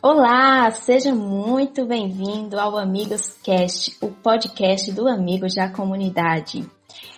Olá, seja muito bem-vindo ao Amigos Cast, o podcast do Amigos da Comunidade.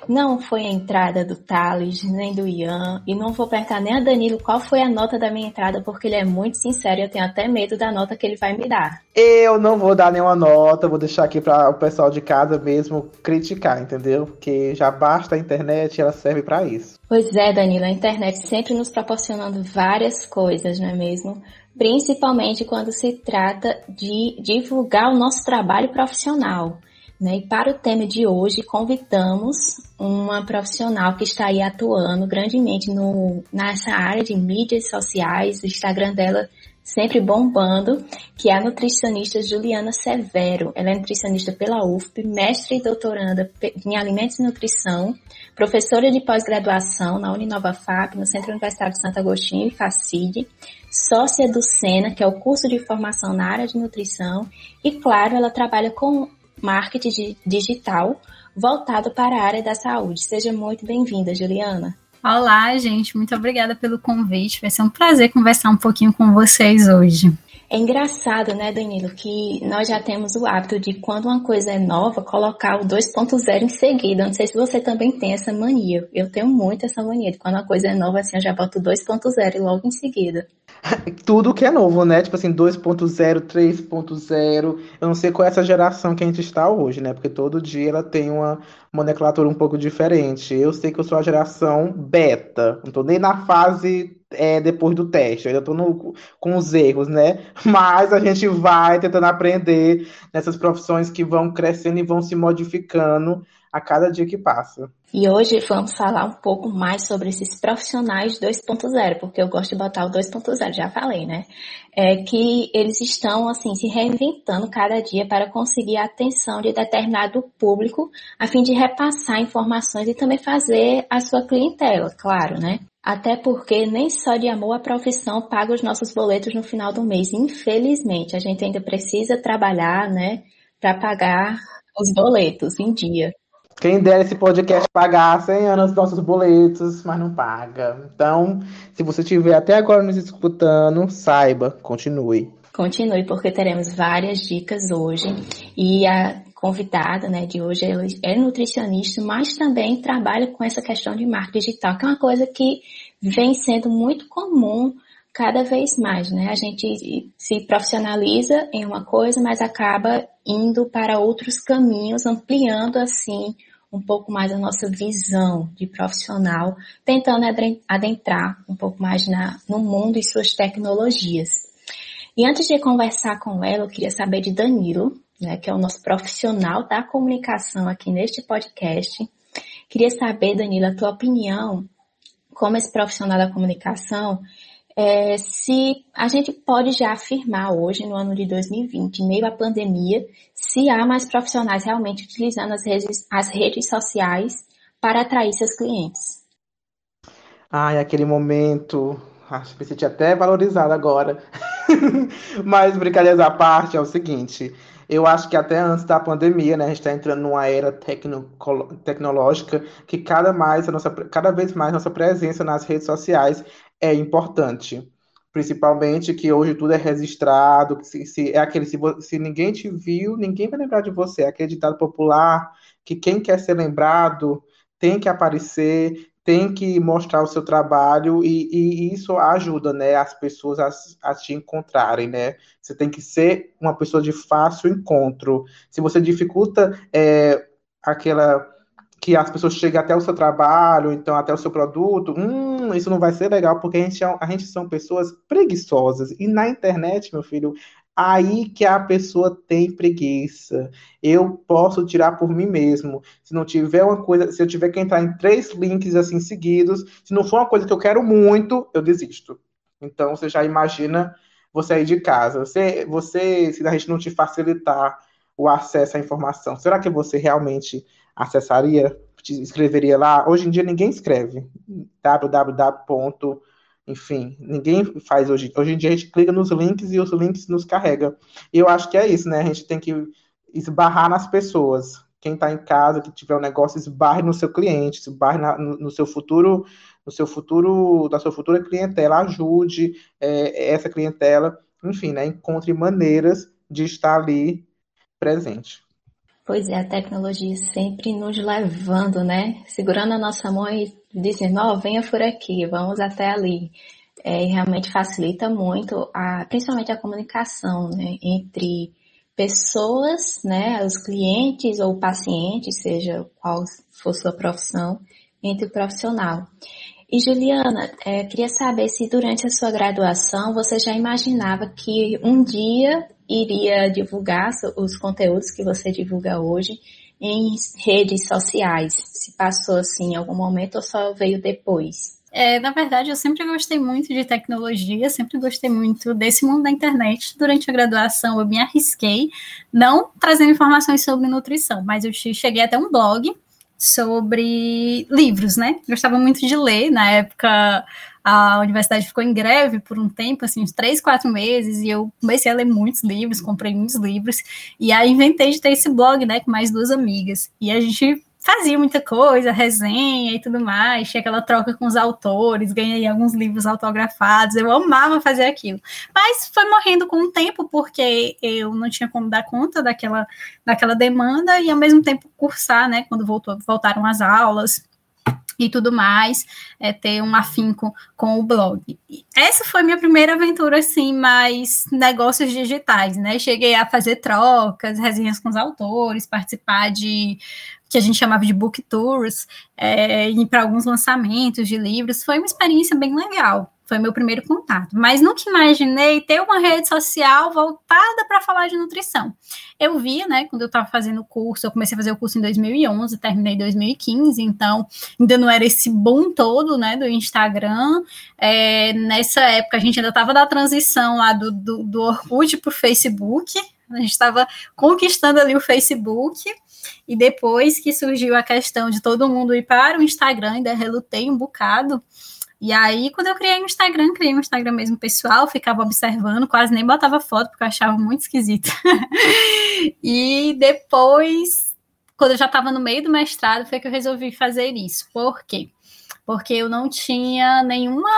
Não foi a entrada do Thales, nem do Ian, e não vou perguntar nem a Danilo qual foi a nota da minha entrada, porque ele é muito sincero e eu tenho até medo da nota que ele vai me dar. Eu não vou dar nenhuma nota, vou deixar aqui para o pessoal de casa mesmo criticar, entendeu? Porque já basta a internet e ela serve para isso. Pois é, Danilo, a internet sempre nos proporcionando várias coisas, não é mesmo? Principalmente quando se trata de divulgar o nosso trabalho profissional. Né? E para o tema de hoje, convidamos uma profissional que está aí atuando grandemente no, nessa área de mídias sociais, o Instagram dela sempre bombando, que é a nutricionista Juliana Severo. Ela é nutricionista pela UFP, mestre e doutoranda em alimentos e nutrição, professora de pós-graduação na Uninova FAP, no Centro Universitário de Santo Agostinho e FACID, sócia do SENA, que é o curso de formação na área de nutrição, e claro, ela trabalha com marketing digital voltado para a área da saúde. Seja muito bem-vinda, Juliana. Olá, gente, muito obrigada pelo convite. Vai ser um prazer conversar um pouquinho com vocês hoje. É engraçado, né, Danilo, que nós já temos o hábito de quando uma coisa é nova, colocar o 2.0 em seguida. Não sei se você também tem essa mania. Eu tenho muito essa mania de quando uma coisa é nova, assim, eu já boto 2.0 logo em seguida. Tudo que é novo, né? Tipo assim, 2.0, 3.0. Eu não sei qual é essa geração que a gente está hoje, né? Porque todo dia ela tem uma nomenclatura um pouco diferente. Eu sei que eu sou a geração beta. Não tô nem na fase é, depois do teste. Eu ainda no, com os erros, né? Mas a gente vai tentando aprender nessas profissões que vão crescendo e vão se modificando a cada dia que passa. E hoje vamos falar um pouco mais sobre esses profissionais 2.0, porque eu gosto de botar o 2.0, já falei, né? É que eles estão, assim, se reinventando cada dia para conseguir a atenção de determinado público, a fim de repassar informações e também fazer a sua clientela, claro, né? Até porque nem só de amor à profissão paga os nossos boletos no final do mês. Infelizmente, a gente ainda precisa trabalhar, né, para pagar os boletos em dia. Quem dera esse podcast pagar 100 anos dos nossos boletos, mas não paga. Então, se você estiver até agora nos escutando, saiba, continue. Continue, porque teremos várias dicas hoje. E a convidada né, de hoje é nutricionista, mas também trabalha com essa questão de marketing digital, que é uma coisa que vem sendo muito comum cada vez mais, né? A gente se profissionaliza em uma coisa, mas acaba indo para outros caminhos, ampliando assim um pouco mais a nossa visão de profissional, tentando adentrar um pouco mais na, no mundo e suas tecnologias. E antes de conversar com ela, eu queria saber de Danilo, né, que é o nosso profissional da comunicação aqui neste podcast. Queria saber, Danilo, a tua opinião como esse profissional da comunicação, é, se a gente pode já afirmar hoje, no ano de 2020, em meio à pandemia, se há mais profissionais realmente utilizando as redes, as redes sociais para atrair seus clientes. Ai, aquele momento, acho que você tinha até valorizado agora. Mas brincadeiras à parte, é o seguinte, eu acho que até antes da pandemia, né, a gente está entrando numa era tecno tecnológica que cada, mais a nossa, cada vez mais nossa presença nas redes sociais é importante. Principalmente que hoje tudo é registrado, se, se, é aquele, se, se ninguém te viu, ninguém vai lembrar de você. É aquele ditado popular que quem quer ser lembrado tem que aparecer, tem que mostrar o seu trabalho e, e isso ajuda, né, as pessoas a, a, te encontrarem, né? Você tem que ser uma pessoa de fácil encontro. Se você dificulta é, aquela que as pessoas cheguem até o seu trabalho, então até o seu produto, hum, isso não vai ser legal, porque a gente, é, a gente são pessoas preguiçosas. E na internet, meu filho, aí que a pessoa tem preguiça. Eu posso tirar por mim mesmo. Se não tiver uma coisa, se eu tiver que entrar em três links assim seguidos, se não for uma coisa que eu quero muito, eu desisto. Então você já imagina você aí de casa. Você, você se a gente não te facilitar o acesso à informação, será que você realmente acessaria, escreveria lá. Hoje em dia ninguém escreve www. Enfim, ninguém faz hoje. Hoje em dia a gente clica nos links e os links nos carrega. E eu acho que é isso, né? A gente tem que esbarrar nas pessoas. Quem está em casa, que tiver um negócio, esbarre no seu cliente, esbarre na, no, no, seu futuro, no seu futuro, da sua futura clientela, ajude é, essa clientela enfim, né, encontre maneiras de estar ali presente. Pois é, a tecnologia sempre nos levando, né? Segurando a nossa mão e dizendo, ó, oh, venha por aqui, vamos até ali. É, realmente facilita muito, a, principalmente a comunicação, né? Entre pessoas, né? Os clientes ou pacientes, seja qual for sua profissão, entre o profissional. E Juliana, é, queria saber se durante a sua graduação você já imaginava que um dia iria divulgar os conteúdos que você divulga hoje em redes sociais? Se passou assim em algum momento ou só veio depois? É, na verdade, eu sempre gostei muito de tecnologia, sempre gostei muito desse mundo da internet. Durante a graduação, eu me arrisquei, não trazendo informações sobre nutrição, mas eu cheguei até um blog sobre livros, né? Gostava muito de ler. Na época, a universidade ficou em greve por um tempo, assim, uns três, quatro meses, e eu comecei a ler muitos livros, comprei muitos livros, e aí inventei de ter esse blog, né, com mais duas amigas. E a gente fazia muita coisa, resenha e tudo mais, tinha aquela troca com os autores, ganhei alguns livros autografados, eu amava fazer aquilo. Mas foi morrendo com o tempo, porque eu não tinha como dar conta daquela, daquela demanda e ao mesmo tempo cursar, né, quando voltou, voltaram as aulas e tudo mais, é, ter um afinco com o blog. Essa foi minha primeira aventura, assim, mais negócios digitais, né? Cheguei a fazer trocas, resenhas com os autores, participar de que a gente chamava de book tours, é, ir para alguns lançamentos de livros. Foi uma experiência bem legal. Foi meu primeiro contato. Mas nunca imaginei ter uma rede social voltada para falar de nutrição. Eu via, né, quando eu estava fazendo o curso, eu comecei a fazer o curso em 2011, terminei em 2015, então ainda não era esse boom todo, né, do Instagram. É, nessa época a gente ainda estava da transição lá do, do, do Orkut para o Facebook, a gente estava conquistando ali o Facebook. E depois que surgiu a questão de todo mundo ir para o Instagram, ainda relutei um bocado. E aí, quando eu criei um Instagram, criei um Instagram mesmo pessoal, ficava observando, quase nem botava foto, porque eu achava muito esquisito. e depois, quando eu já estava no meio do mestrado, foi que eu resolvi fazer isso. Por quê? Porque eu não tinha nenhuma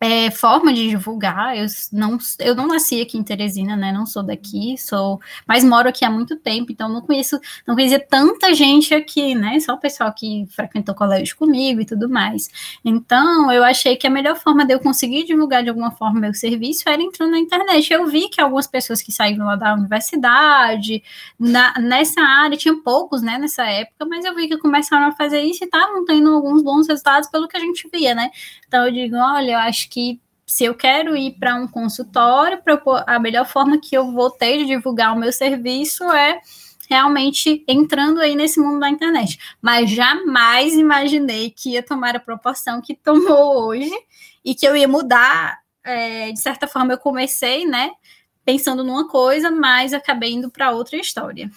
é, forma de divulgar. Eu não, eu não nasci aqui em Teresina, né? Não sou daqui, sou, mas moro aqui há muito tempo, então não conheço, não conhecia tanta gente aqui, né? Só o pessoal que frequentou colégio comigo e tudo mais. Então, eu achei que a melhor forma de eu conseguir divulgar de alguma forma meu serviço era entrando na internet. Eu vi que algumas pessoas que saíram lá da universidade, na, nessa área, tinha poucos, né, nessa época, mas eu vi que começaram a fazer isso e estavam tendo alguns bons resultados pelo que a gente via, né? Então, eu digo, olha, eu acho que se eu quero ir para um consultório, a melhor forma que eu vou ter de divulgar o meu serviço é realmente entrando aí nesse mundo da internet. Mas jamais imaginei que ia tomar a proporção que tomou hoje e que eu ia mudar. É, de certa forma, eu comecei, né, pensando numa coisa, mas acabei indo para outra história.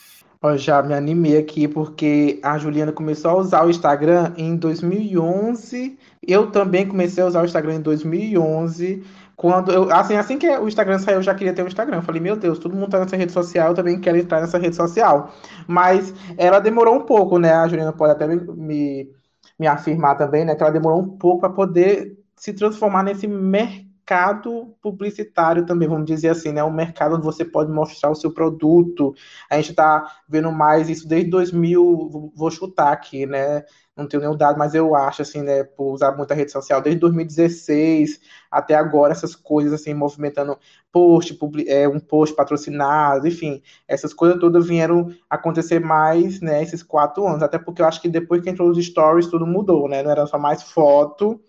Eu já me animei aqui porque a Juliana começou a usar o Instagram em 2011. Eu também comecei a usar o Instagram em 2011. Quando eu, assim, assim que o Instagram saiu, eu já queria ter um Instagram. Falei, meu Deus, todo mundo tá nessa rede social, eu também quero entrar nessa rede social. Mas ela demorou um pouco, né? A Juliana pode até me, me, me afirmar também, né? Que ela demorou um pouco para poder se transformar nesse mercado mercado publicitário também, vamos dizer assim, né? Um mercado onde você pode mostrar o seu produto. A gente está vendo mais isso desde 2000, vou chutar aqui, né? Não tenho nenhum dado, mas eu acho, assim, né, por usar muita rede social, desde 2016 até agora, essas coisas, assim, movimentando post, é, um post patrocinado, enfim, essas coisas todas vieram acontecer mais, né, esses quatro anos, até porque eu acho que depois que entrou os stories, tudo mudou, né, não era só mais foto,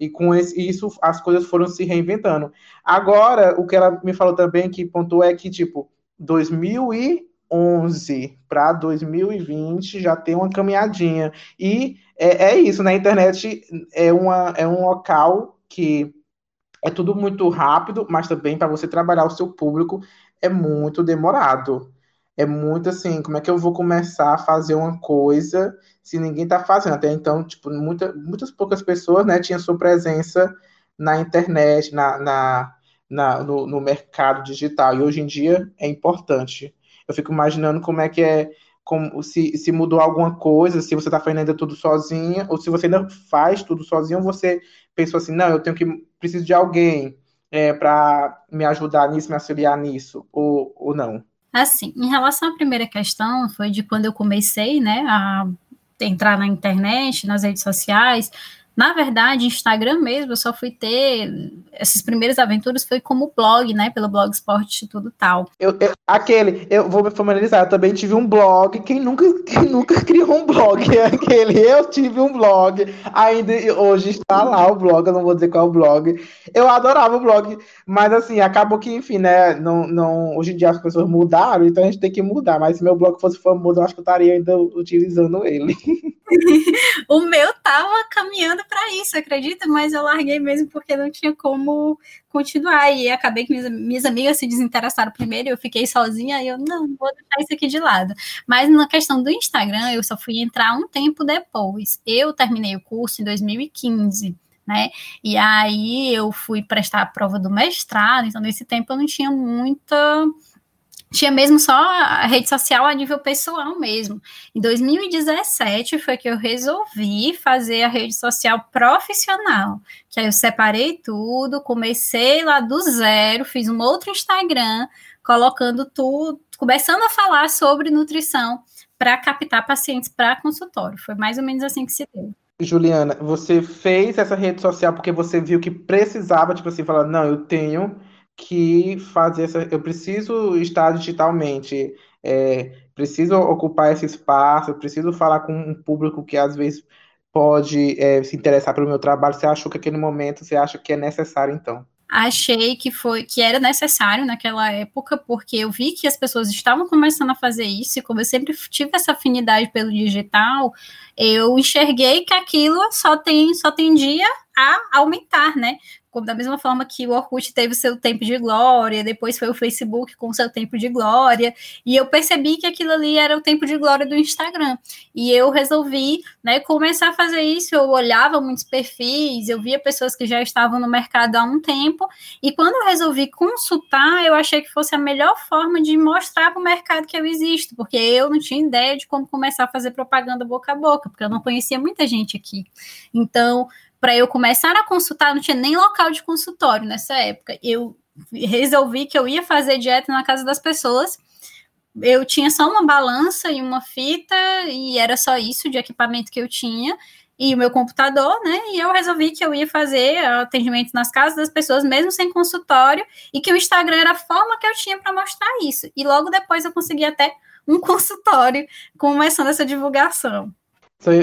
e com esse, isso as coisas foram se reinventando. Agora, o que ela me falou também que pontuou é que, tipo, 2011 para 2020 já tem uma caminhadinha. E é, é isso, né? internet é, uma, é um local que é tudo muito rápido, mas também para você trabalhar o seu público é muito demorado é muito assim, como é que eu vou começar a fazer uma coisa se ninguém está fazendo? Até então, tipo, muita, muitas poucas pessoas, né, tinham sua presença na internet, na, na, na no, no, mercado digital, e hoje em dia é importante. Eu fico imaginando como é que é, como, se, se mudou alguma coisa, se você está fazendo ainda tudo sozinha, ou se você ainda faz tudo sozinho, ou você pensou assim, não, eu tenho que, preciso de alguém, é, para me ajudar nisso, me auxiliar nisso, ou, ou não? Assim, em relação à primeira questão, foi de quando eu comecei, né, a entrar na internet, nas redes sociais, na verdade, Instagram mesmo, eu só fui ter essas primeiras aventuras foi como blog, né? Pelo Blogspot e tudo tal. Eu, eu, aquele, eu vou me familiarizar, eu também tive um blog. Quem nunca, quem nunca criou um blog? Aquele, eu tive um blog. Ainda hoje está lá o blog, eu não vou dizer qual é o blog. Eu adorava o blog, mas assim, acabou que, enfim, né? Não, não, hoje em dia as pessoas mudaram, então a gente tem que mudar. Mas se meu blog fosse famoso, eu acho que eu estaria ainda utilizando ele. o meu tava caminhando para isso, acredita? Mas eu larguei mesmo porque não tinha como continuar. E acabei que minhas, minhas amigas se desinteressaram primeiro, eu fiquei sozinha e eu não vou deixar isso aqui de lado. Mas na questão do Instagram, eu só fui entrar um tempo depois. Eu terminei o curso em 2015. Né? E aí eu fui prestar a prova do mestrado, então nesse tempo eu não tinha muita tinha mesmo só a rede social a nível pessoal mesmo. Em 2017 foi que eu resolvi fazer a rede social profissional, que aí eu separei tudo, comecei lá do zero, fiz um outro Instagram, colocando tudo, começando a falar sobre nutrição para captar pacientes para consultório. Foi mais ou menos assim que se deu. Juliana, você fez essa rede social porque você viu que precisava, tipo assim, falar, não, eu tenho que fazer essa. Eu preciso estar digitalmente, é, preciso ocupar esse espaço, preciso falar com um público que às vezes pode é, se interessar pelo meu trabalho. Você achou que aquele momento você acha que é necessário, então? achei que foi que era necessário naquela época, porque eu vi que as pessoas estavam começando a fazer isso, e como eu sempre tive essa afinidade pelo digital, eu enxerguei que aquilo só tem só tendia a aumentar, né? Da mesma forma que o Orkut teve seu tempo de glória, depois foi o Facebook com o seu tempo de glória, e eu percebi que aquilo ali era o tempo de glória do Instagram. E eu resolvi, né, começar a fazer isso. Eu olhava muitos perfis, eu via pessoas que já estavam no mercado há um tempo, e quando eu resolvi consultar, eu achei que fosse a melhor forma de mostrar para o mercado que eu existo, porque eu não tinha ideia de como começar a fazer propaganda boca a boca, porque eu não conhecia muita gente aqui. Então, para eu começar a consultar, não tinha nem local de consultório nessa época. Eu resolvi que eu ia fazer dieta na casa das pessoas. Eu tinha só uma balança e uma fita, e era só isso de equipamento que eu tinha, e o meu computador, né? E eu resolvi que eu ia fazer atendimento nas casas das pessoas, mesmo sem consultório, e que o Instagram era a forma que eu tinha para mostrar isso. E logo depois eu consegui até um consultório começando essa divulgação.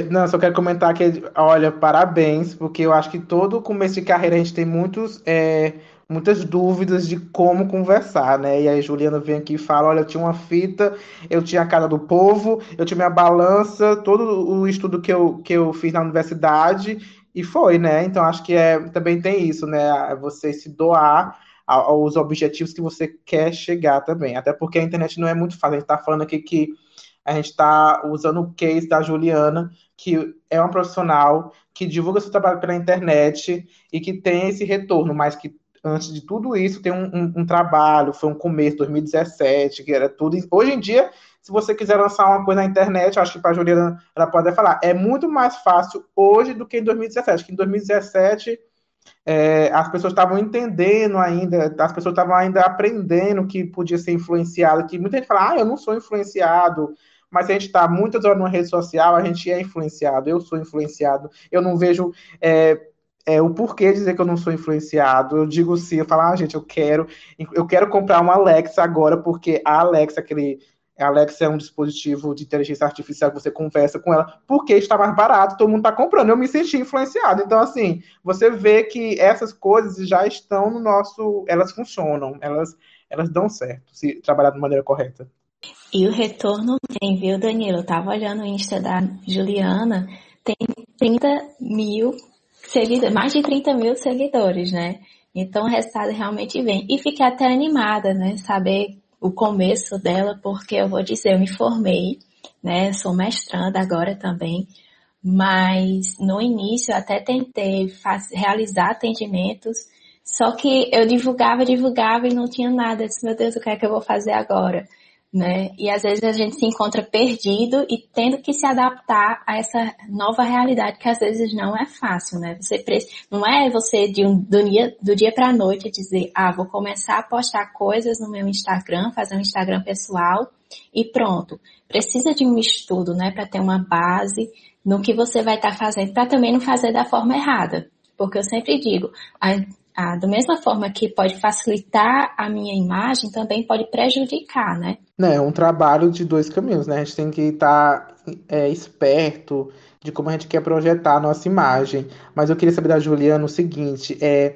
Não, só quero comentar que, olha, parabéns, porque eu acho que todo começo de carreira a gente tem muitos, é, muitas dúvidas de como conversar, né? E aí Juliana vem aqui e fala, olha, eu tinha uma fita, eu tinha a cara do povo, eu tinha minha balança, todo o estudo que eu, que eu fiz na universidade, e foi, né? Então acho que é, também tem isso, né? Você se doar aos objetivos que você quer chegar também. Até porque a internet não é muito fácil. A gente está falando aqui que a gente está usando o case da Juliana, que é uma profissional que divulga seu trabalho pela internet e que tem esse retorno, mas que antes de tudo isso tem um, um, um trabalho, foi um começo, 2017, que era tudo. Hoje em dia, se você quiser lançar uma coisa na internet, acho que para a Juliana ela pode falar, é muito mais fácil hoje do que em 2017, que em 2017 é, as pessoas estavam entendendo ainda, as pessoas estavam ainda aprendendo que podia ser influenciado, que muita gente fala, ah, eu não sou influenciado, mas a gente está muitas horas numa rede social, a gente é influenciado, eu sou influenciado, eu não vejo é, é, o porquê dizer que eu não sou influenciado. Eu digo sim, eu falo, ah, gente, eu quero, eu quero comprar uma Alexa agora, porque a Alexa, aquele. A Alexa é um dispositivo de inteligência artificial que você conversa com ela, porque está mais barato, todo mundo está comprando. Eu me senti influenciado. Então, assim, você vê que essas coisas já estão no nosso. Elas funcionam, elas, elas dão certo, se trabalhar de maneira correta. E o retorno tem, viu, Danilo? Eu tava olhando o Insta da Juliana, tem 30 mil seguidores, mais de 30 mil seguidores, né? Então o resultado realmente vem. E fiquei até animada, né? Saber o começo dela, porque eu vou dizer, eu me formei, né? Sou mestranda agora também, mas no início eu até tentei faz, realizar atendimentos, só que eu divulgava, divulgava e não tinha nada. Eu disse, meu Deus, o que é que eu vou fazer agora? Né? E às vezes a gente se encontra perdido e tendo que se adaptar a essa nova realidade que às vezes não é fácil, né? Você não é você de um, do dia, do dia para a noite dizer, ah, vou começar a postar coisas no meu Instagram, fazer um Instagram pessoal e pronto. Precisa de um estudo, né, para ter uma base no que você vai estar tá fazendo, para também não fazer da forma errada. Porque eu sempre digo, a, a, da mesma forma que pode facilitar a minha imagem, também pode prejudicar, né? Né, é um trabalho de dois caminhos, né? A gente tem que estar tá, é, esperto de como a gente quer projetar a nossa imagem. Mas eu queria saber da Juliana o seguinte, é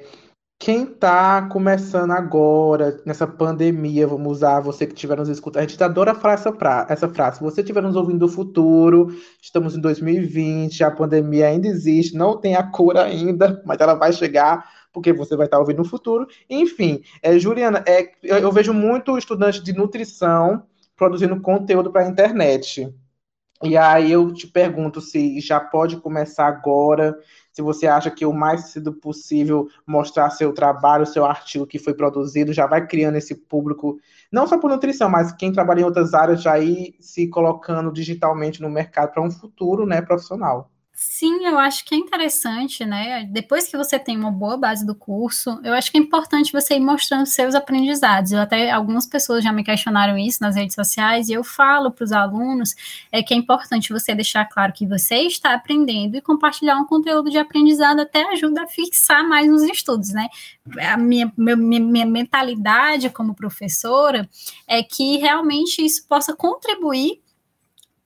quem está começando agora, nessa pandemia, vamos usar você que estiver nos escutando, a gente adora falar essa, pra, essa frase. Se você estiver nos ouvindo do futuro, estamos em 2020, a pandemia ainda existe, não tem a cura ainda, mas ela vai chegar porque você vai estar ouvindo no futuro. Enfim, é, Juliana, é, eu, eu vejo muito estudante de nutrição produzindo conteúdo para a internet. E aí eu te pergunto se já pode começar agora, se você acha que o mais cedo possível mostrar seu trabalho, seu artigo que foi produzido, já vai criando esse público, não só por nutrição, mas quem trabalha em outras áreas já ir se colocando digitalmente no mercado para um futuro né, profissional. Sim, eu acho que é interessante, né? Depois que você tem uma boa base do curso, eu acho que é importante você ir mostrando seus aprendizados. Eu até algumas pessoas já me questionaram isso nas redes sociais e eu falo para os alunos é que é importante você deixar claro que você está aprendendo e compartilhar um conteúdo de aprendizado até ajuda a fixar mais nos estudos, né? A minha, minha, minha mentalidade como professora é que realmente isso possa contribuir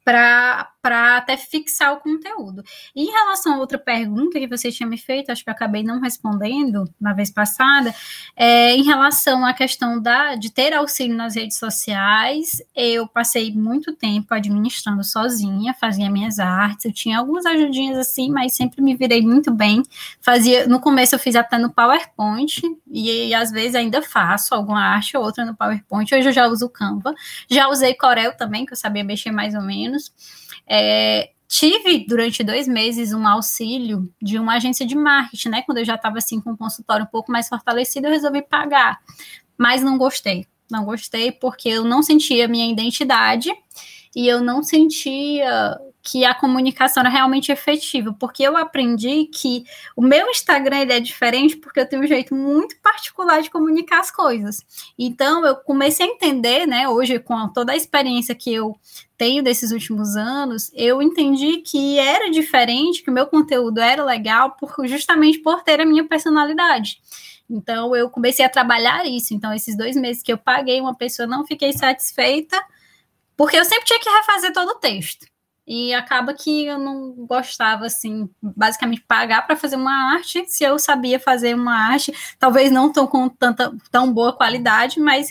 para até fixar o conteúdo. E em relação a outra pergunta que você tinha me feito, acho que eu acabei não respondendo na vez passada, é, em relação à questão da, de ter auxílio nas redes sociais, eu passei muito tempo administrando sozinha, fazia minhas artes, eu tinha algumas ajudinhas assim, mas sempre me virei muito bem. Fazia, no começo eu fiz até no PowerPoint, e, e às vezes ainda faço alguma arte ou outra no PowerPoint, hoje eu já uso o Canva, já usei Corel também, que eu sabia mexer mais ou menos. É, tive durante dois meses um auxílio de uma agência de marketing, né? Quando eu já estava assim com um consultório um pouco mais fortalecido, eu resolvi pagar, mas não gostei. Não gostei porque eu não sentia minha identidade e eu não sentia que a comunicação era realmente efetiva, porque eu aprendi que o meu Instagram ele é diferente porque eu tenho um jeito muito particular de comunicar as coisas. Então eu comecei a entender, né, hoje com toda a experiência que eu tenho desses últimos anos, eu entendi que era diferente, que o meu conteúdo era legal por, justamente por ter a minha personalidade. Então eu comecei a trabalhar isso. Então esses dois meses que eu paguei uma pessoa não fiquei satisfeita porque eu sempre tinha que refazer todo o texto. E acaba que eu não gostava, assim, basicamente pagar para fazer uma arte, se eu sabia fazer uma arte, talvez não tão com tanta tão boa qualidade, mas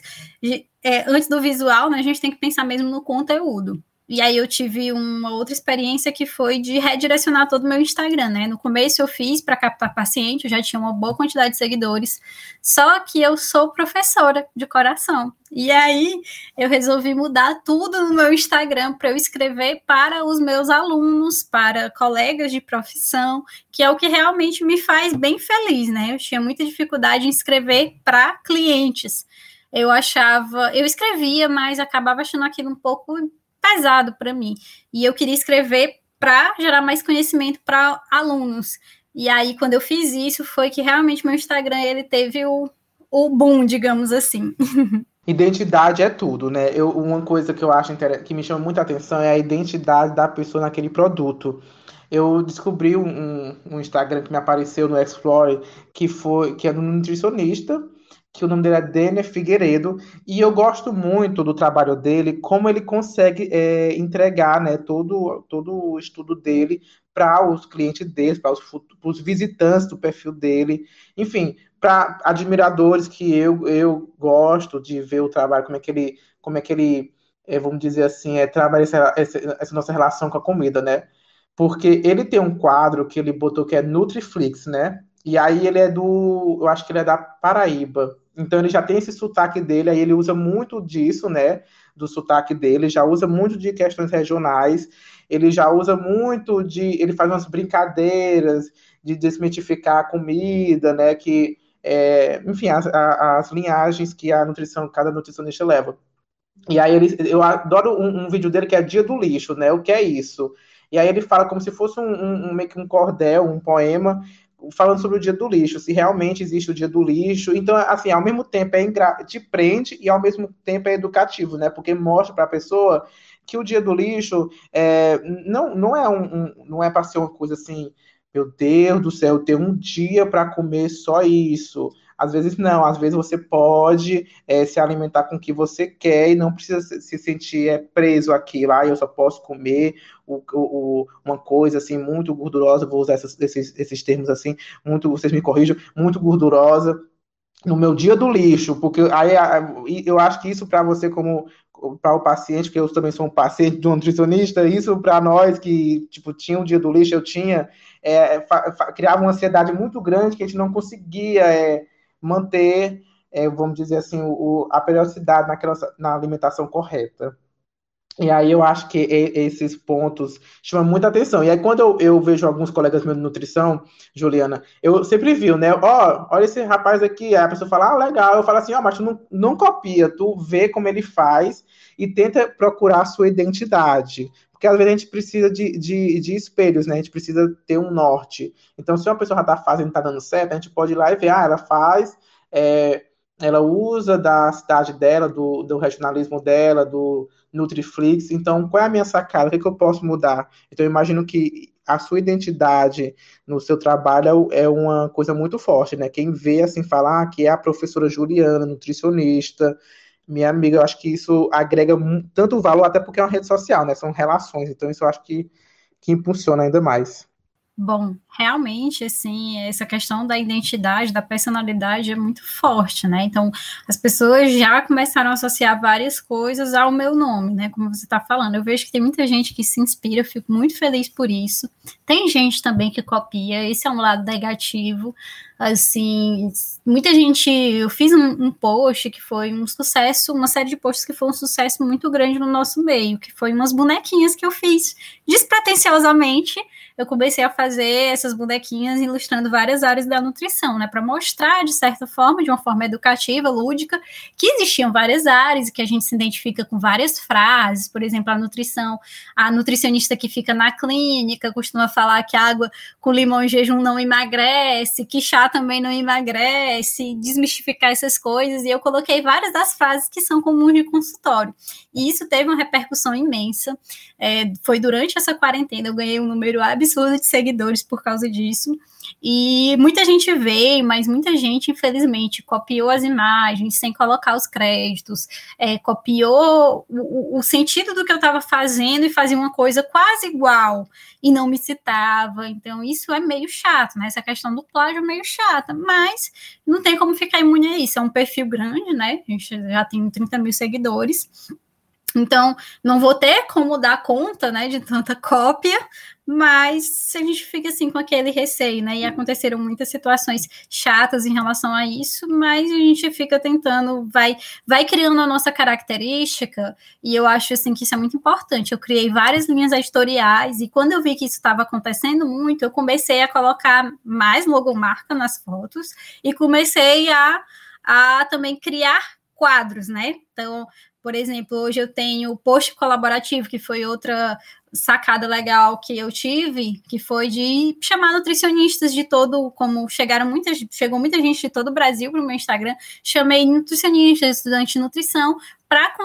é, antes do visual, né, a gente tem que pensar mesmo no conteúdo. E aí eu tive uma outra experiência que foi de redirecionar todo o meu Instagram, né? No começo eu fiz para captar paciente, eu já tinha uma boa quantidade de seguidores, só que eu sou professora de coração. E aí eu resolvi mudar tudo no meu Instagram para eu escrever para os meus alunos, para colegas de profissão, que é o que realmente me faz bem feliz, né? Eu tinha muita dificuldade em escrever para clientes. Eu achava, eu escrevia, mas acabava achando aquilo um pouco pesado para mim. E eu queria escrever para gerar mais conhecimento para alunos. E aí, quando eu fiz isso, foi que realmente meu Instagram ele teve o, o boom, digamos assim. Identidade é tudo, né? Eu, uma coisa que eu acho que me chama muita atenção é a identidade da pessoa naquele produto. Eu descobri um, um Instagram que me apareceu no Explore que foi que é um nutricionista que o nome dele é Denner Figueiredo, e eu gosto muito do trabalho dele, como ele consegue é, entregar né, todo, todo o estudo dele para os clientes dele, para os, os, visitantes do perfil dele, enfim, para admiradores que eu, eu gosto de ver o trabalho, como é que ele, como é que ele é, vamos dizer assim, é, trabalha essa, essa, essa nossa relação com a comida, né? Porque ele tem um quadro que ele botou que é Nutriflix, né? E aí ele é do, eu acho que ele é da Paraíba. Então ele já tem esse sotaque dele, aí ele usa muito disso, né? Do sotaque dele, já usa muito de questões regionais, ele já usa muito de. Ele faz umas brincadeiras de desmitificar a comida, né? Que, é, enfim, as, as linhagens que a nutrição, cada nutricionista leva. E aí ele, eu adoro um, um, vídeo dele que é Dia do Lixo, né? O que é isso? E aí ele fala como se fosse um, um, um meio que um cordel, um poema, falando sobre o dia do lixo, se realmente existe o dia do lixo. Então, assim, ao mesmo tempo é ingra... te prende e ao mesmo tempo é educativo, né? Porque mostra para a pessoa que o dia do lixo é, não, não é um, um não é para ser uma coisa assim, meu Deus do céu, ter um dia para comer só isso. Às vezes não, às vezes você pode é, se alimentar com o que você quer e não precisa se sentir é, preso àquilo. Ah, eu só posso comer o, o, uma coisa assim muito gordurosa, vou usar esses, esses, esses termos assim, muito, vocês me corrijam, muito gordurosa no meu dia do lixo, porque aí eu acho que isso para você como para o paciente, que eu também sou um paciente de um nutricionista, isso para nós que tipo tinha um dia do lixo, eu tinha é, criava uma ansiedade muito grande que a gente não conseguia é, manter, é, vamos dizer assim, o, a periodicidade naquela, na alimentação correta. E aí eu acho que esses pontos chamam muita atenção. E aí quando eu, eu vejo alguns colegas meus de nutrição, Juliana, eu sempre vi, né? Ó, oh, olha esse rapaz aqui. Aí a pessoa fala, ah, legal. Eu falo assim, ó, oh, mas tu não, não copia, tu vê como ele faz e tenta procurar a sua identidade. Porque às vezes a gente precisa de, de, de espelhos, né? A gente precisa ter um norte. Então, se uma pessoa já está fazendo, está dando certo, a gente pode ir lá e ver, ah, ela faz, é, ela usa da cidade dela, do, do regionalismo dela, do Nutriflix. Então, qual é a minha sacada? O que, é que eu posso mudar? Então, eu imagino que a sua identidade no seu trabalho é uma coisa muito forte, né? Quem vê assim falar ah, que é a professora Juliana, nutricionista, minha amiga, eu acho que isso agrega tanto valor, até porque é uma rede social, né? São relações, então isso eu acho que, que impulsiona ainda mais. Bom, realmente, assim, essa questão da identidade, da personalidade é muito forte, né? Então, as pessoas já começaram a associar várias coisas ao meu nome, né? Como você está falando. Eu vejo que tem muita gente que se inspira, fico muito feliz por isso. Tem gente também que copia, esse é um lado negativo. Assim, muita gente. Eu fiz um, um post que foi um sucesso, uma série de posts que foi um sucesso muito grande no nosso meio, que foi umas bonequinhas que eu fiz despretensiosamente eu comecei a fazer essas bonequinhas ilustrando várias áreas da nutrição, né, para mostrar de certa forma, de uma forma educativa, lúdica, que existiam várias áreas e que a gente se identifica com várias frases, por exemplo, a nutrição, a nutricionista que fica na clínica costuma falar que água com limão em jejum não emagrece, que chá também não emagrece, desmistificar essas coisas, e eu coloquei várias das frases que são comuns de consultório. E isso teve uma repercussão imensa. É, foi durante essa quarentena, eu ganhei um número absurdo de seguidores por causa disso. E muita gente veio, mas muita gente, infelizmente, copiou as imagens sem colocar os créditos, é, copiou o, o, sentido do que eu estava fazendo e fazia uma coisa quase igual e não me citava. Então, isso é meio chato, né? Essa questão do plágio é meio chata, mas não tem como ficar imune a isso. É um perfil grande, né? A gente já tem 30 mil seguidores. Então, não vou ter como dar conta, né, de tanta cópia, mas a gente fica assim com aquele receio, né? E aconteceram muitas situações chatas em relação a isso, mas a gente fica tentando, vai, vai criando a nossa característica, e eu acho assim que isso é muito importante. Eu criei várias linhas editoriais, e quando eu vi que isso estava acontecendo muito, eu comecei a colocar mais logomarca nas fotos e comecei a, a também criar quadros, né? Então, por exemplo, hoje eu tenho o post colaborativo, que foi outra sacada legal que eu tive, que foi de chamar nutricionistas de todo, como chegaram muitas, chegou muita gente de todo o Brasil para o meu Instagram, chamei nutricionistas, estudantes de nutrição, para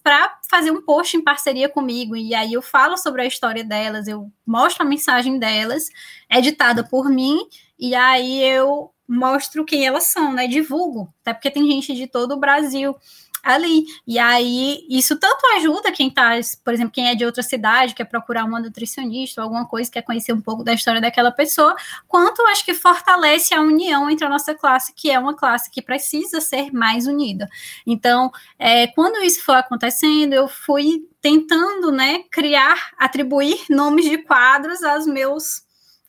para fazer um post em parceria comigo. E aí eu falo sobre a história delas, eu mostro a mensagem delas, editada por mim, e aí eu mostro quem elas são, né? Divulgo, até porque tem gente de todo o Brasil ali. E aí, isso tanto ajuda quem tá, por exemplo, quem é de outra cidade, quer procurar uma nutricionista ou alguma coisa, quer conhecer um pouco da história daquela pessoa, quanto acho que fortalece a união entre a nossa classe, que é uma classe que precisa ser mais unida. Então, é, quando isso foi acontecendo, eu fui tentando, né, criar, atribuir nomes de quadros aos meus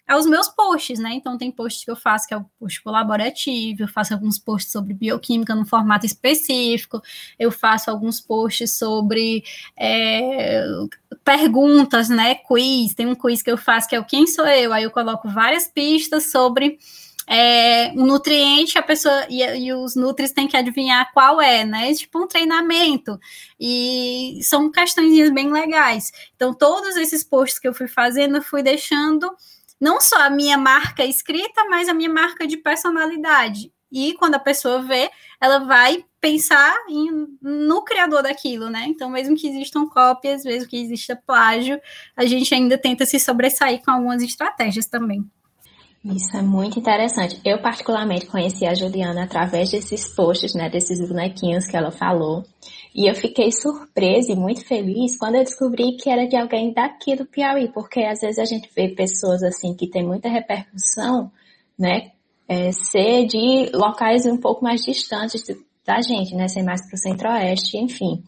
aos meus posts, né? Então tem posts que eu faço que é o post colaborativo, eu faço alguns posts sobre bioquímica no formato específico, eu faço alguns posts sobre é, perguntas, né? Quiz, tem um quiz que eu faço que é o Quem Sou Eu, aí eu coloco várias pistas sobre é, um nutriente, a pessoa e, e, os nutris têm que adivinhar qual é, né? Tipo um treinamento. E são questões bem legais. Então, todos esses posts que eu fui fazendo, eu fui deixando não só a minha marca escrita, mas a minha marca de personalidade. E quando a pessoa vê, ela vai pensar em, no criador daquilo, né? Então, mesmo que existam cópias, mesmo que exista plágio, a gente ainda tenta se sobressair com algumas estratégias também. Isso é muito interessante. Eu, particularmente, conheci a Juliana através desses posts, né, desses bonequinhos que ela falou. E eu fiquei surpresa e muito feliz quando eu descobri que era de alguém daqui do Piauí, porque às vezes a gente vê pessoas assim que tem muita repercussão, né, é, ser de locais um pouco mais distantes da gente, né, ser mais para o centro-oeste, enfim.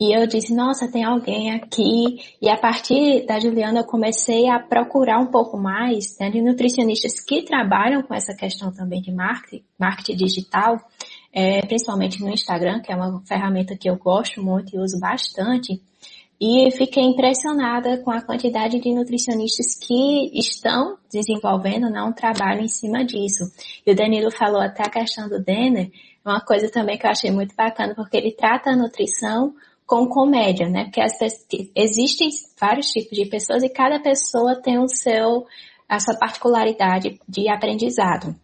E eu disse, nossa, tem alguém aqui. E a partir da Juliana eu comecei a procurar um pouco mais né, de nutricionistas que trabalham com essa questão também de marketing, marketing digital, é, principalmente no Instagram, que é uma ferramenta que eu gosto muito e uso bastante. E fiquei impressionada com a quantidade de nutricionistas que estão desenvolvendo né, um trabalho em cima disso. E o Danilo falou até a questão do Denner, uma coisa também que eu achei muito bacana, porque ele trata a nutrição com comédia, né? Porque as, existem vários tipos de pessoas e cada pessoa tem o seu, a sua particularidade de aprendizado.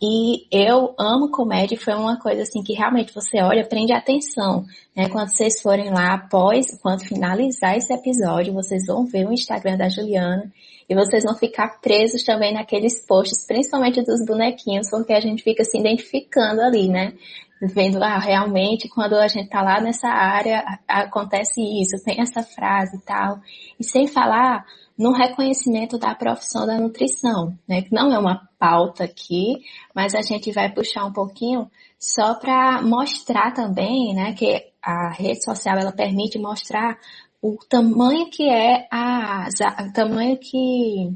E eu amo comédia, foi uma coisa assim que realmente você olha, prende atenção, né? Quando vocês forem lá após, quando finalizar esse episódio, vocês vão ver o Instagram da Juliana e vocês vão ficar presos também naqueles posts, principalmente dos bonequinhos, porque a gente fica se identificando ali, né? vendo, ah, realmente, quando a gente tá lá nessa área, acontece isso, tem essa frase e tal. E sem falar no reconhecimento da profissão da nutrição, né? Que não é uma pauta aqui, mas a gente vai puxar um pouquinho só para mostrar também, né, que a rede social ela permite mostrar o tamanho que é a, o tamanho que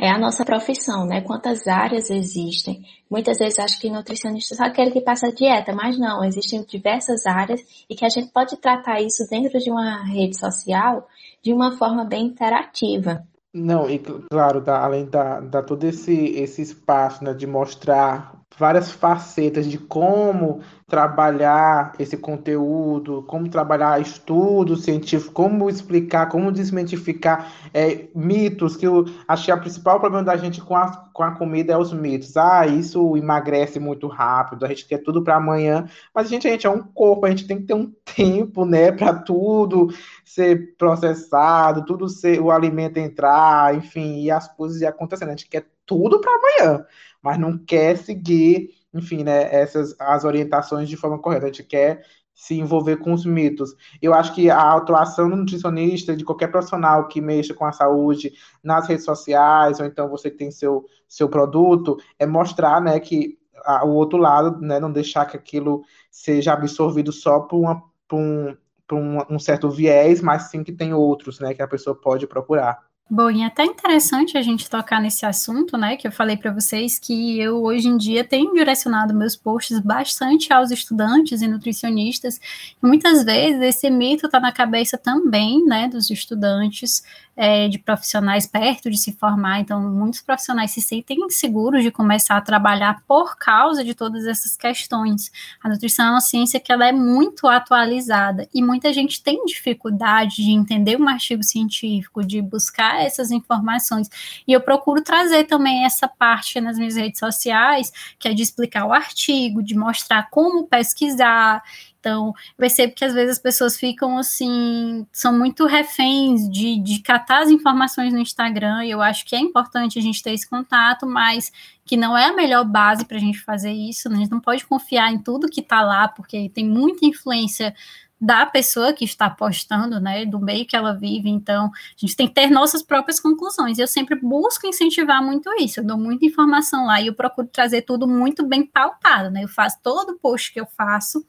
é a nossa profissão, né? Quantas áreas existem. Muitas vezes acho que nutricionista só aquele que passa dieta, mas não, existem diversas áreas e que a gente pode tratar isso dentro de uma rede social de uma forma bem interativa. Não, e claro, da, além da, da todo esse, esse espaço né, de mostrar várias facetas de como trabalhar esse conteúdo, como trabalhar estudo científico, como explicar, como desmentificar é, mitos, que eu achei o principal problema da gente com a, com a comida é os mitos. Ah, isso emagrece muito rápido, a gente quer tudo para amanhã, mas gente, a gente é um corpo, a gente tem que ter um tempo, né, para tudo ser processado, tudo ser, o alimento entrar, enfim, e as coisas acontecendo. A gente quer tudo para amanhã mas não quer seguir, enfim, né, essas as orientações de forma correta. A gente quer se envolver com os mitos. Eu acho que a atuação do nutricionista, de qualquer profissional que mexa com a saúde nas redes sociais, ou então você tem seu, seu produto, é mostrar né, que a, o outro lado, né, não deixar que aquilo seja absorvido só por, uma, por, um, por um, um certo viés, mas sim que tem outros né, que a pessoa pode procurar. Bom, e é até interessante a gente tocar nesse assunto, né? Que eu falei para vocês que eu hoje em dia tenho direcionado meus posts bastante aos estudantes e nutricionistas. Muitas vezes esse mito está na cabeça também, né, dos estudantes, é, de profissionais perto de se formar. Então, muitos profissionais se sentem inseguros de começar a trabalhar por causa de todas essas questões. A nutrição é uma ciência que ela é muito atualizada e muita gente tem dificuldade de entender um artigo científico, de buscar essas informações. E eu procuro trazer também essa parte nas minhas redes sociais, que é de explicar o artigo, de mostrar como pesquisar. Então, percebo que às vezes as pessoas ficam assim, são muito reféns de, de catar as informações no Instagram, e eu acho que é importante a gente ter esse contato, mas que não é a melhor base para a gente fazer isso, né? a gente não pode confiar em tudo que está lá, porque tem muita influência da pessoa que está postando, né, do meio que ela vive, então a gente tem que ter nossas próprias conclusões. Eu sempre busco incentivar muito isso, eu dou muita informação lá e eu procuro trazer tudo muito bem pautado, né? Eu faço todo post que eu faço,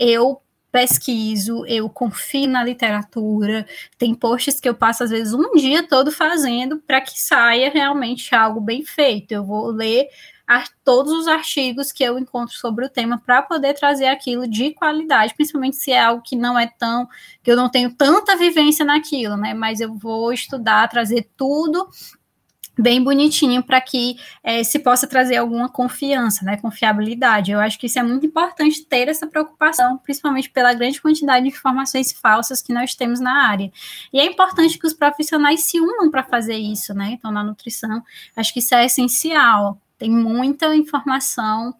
eu pesquiso, eu confio na literatura. Tem posts que eu passo, às vezes, um dia todo fazendo para que saia realmente algo bem feito. Eu vou ler todos os artigos que eu encontro sobre o tema para poder trazer aquilo de qualidade, principalmente se é algo que não é tão, que eu não tenho tanta vivência naquilo, né? Mas eu vou estudar, trazer tudo bem bonitinho para que é, se possa trazer alguma confiança, né, confiabilidade. Eu acho que isso é muito importante ter essa preocupação, principalmente pela grande quantidade de informações falsas que nós temos na área. E é importante que os profissionais se unam para fazer isso, né? Então, na nutrição, acho que isso é essencial. Tem muita informação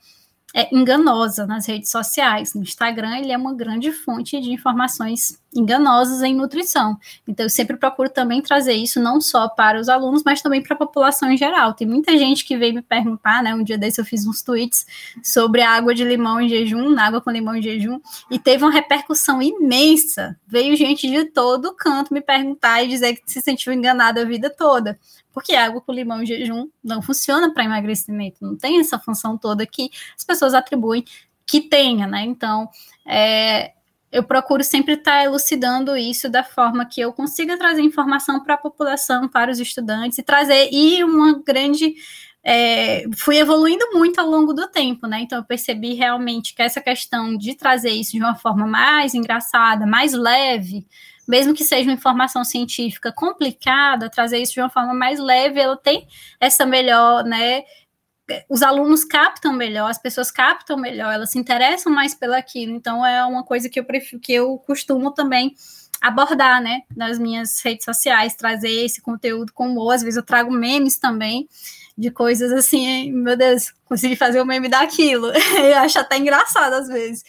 é enganosa nas redes sociais. No Instagram, ele é uma grande fonte de informações enganosas em nutrição. Então, eu sempre procuro também trazer isso não só para os alunos, mas também para a população em geral. Tem muita gente que veio me perguntar, né? Um dia desse eu fiz uns tweets sobre a água de limão em jejum, na água com limão em jejum, e teve uma repercussão imensa. Veio gente de todo canto me perguntar e dizer que se sentiu enganada a vida toda porque água com limão em jejum não funciona para emagrecimento, não tem essa função toda que as pessoas atribuem que tenha, né? Então, é, eu procuro sempre estar tá elucidando isso da forma que eu consiga trazer informação para a população, para os estudantes e trazer e uma grande é, fui evoluindo muito ao longo do tempo, né? Então eu percebi realmente que essa questão de trazer isso de uma forma mais engraçada, mais leve, mesmo que seja uma informação científica complicada, trazer isso de uma forma mais leve, ela tem essa melhor, né? Os alunos captam melhor, as pessoas captam melhor, elas se interessam mais pelaquilo. Então é uma coisa que eu prefiro, que eu costumo também abordar, né, nas minhas redes sociais, trazer esse conteúdo como às vezes eu trago memes também de coisas assim, meu Deus, consegui fazer o meme daquilo. eu acho até engraçado às vezes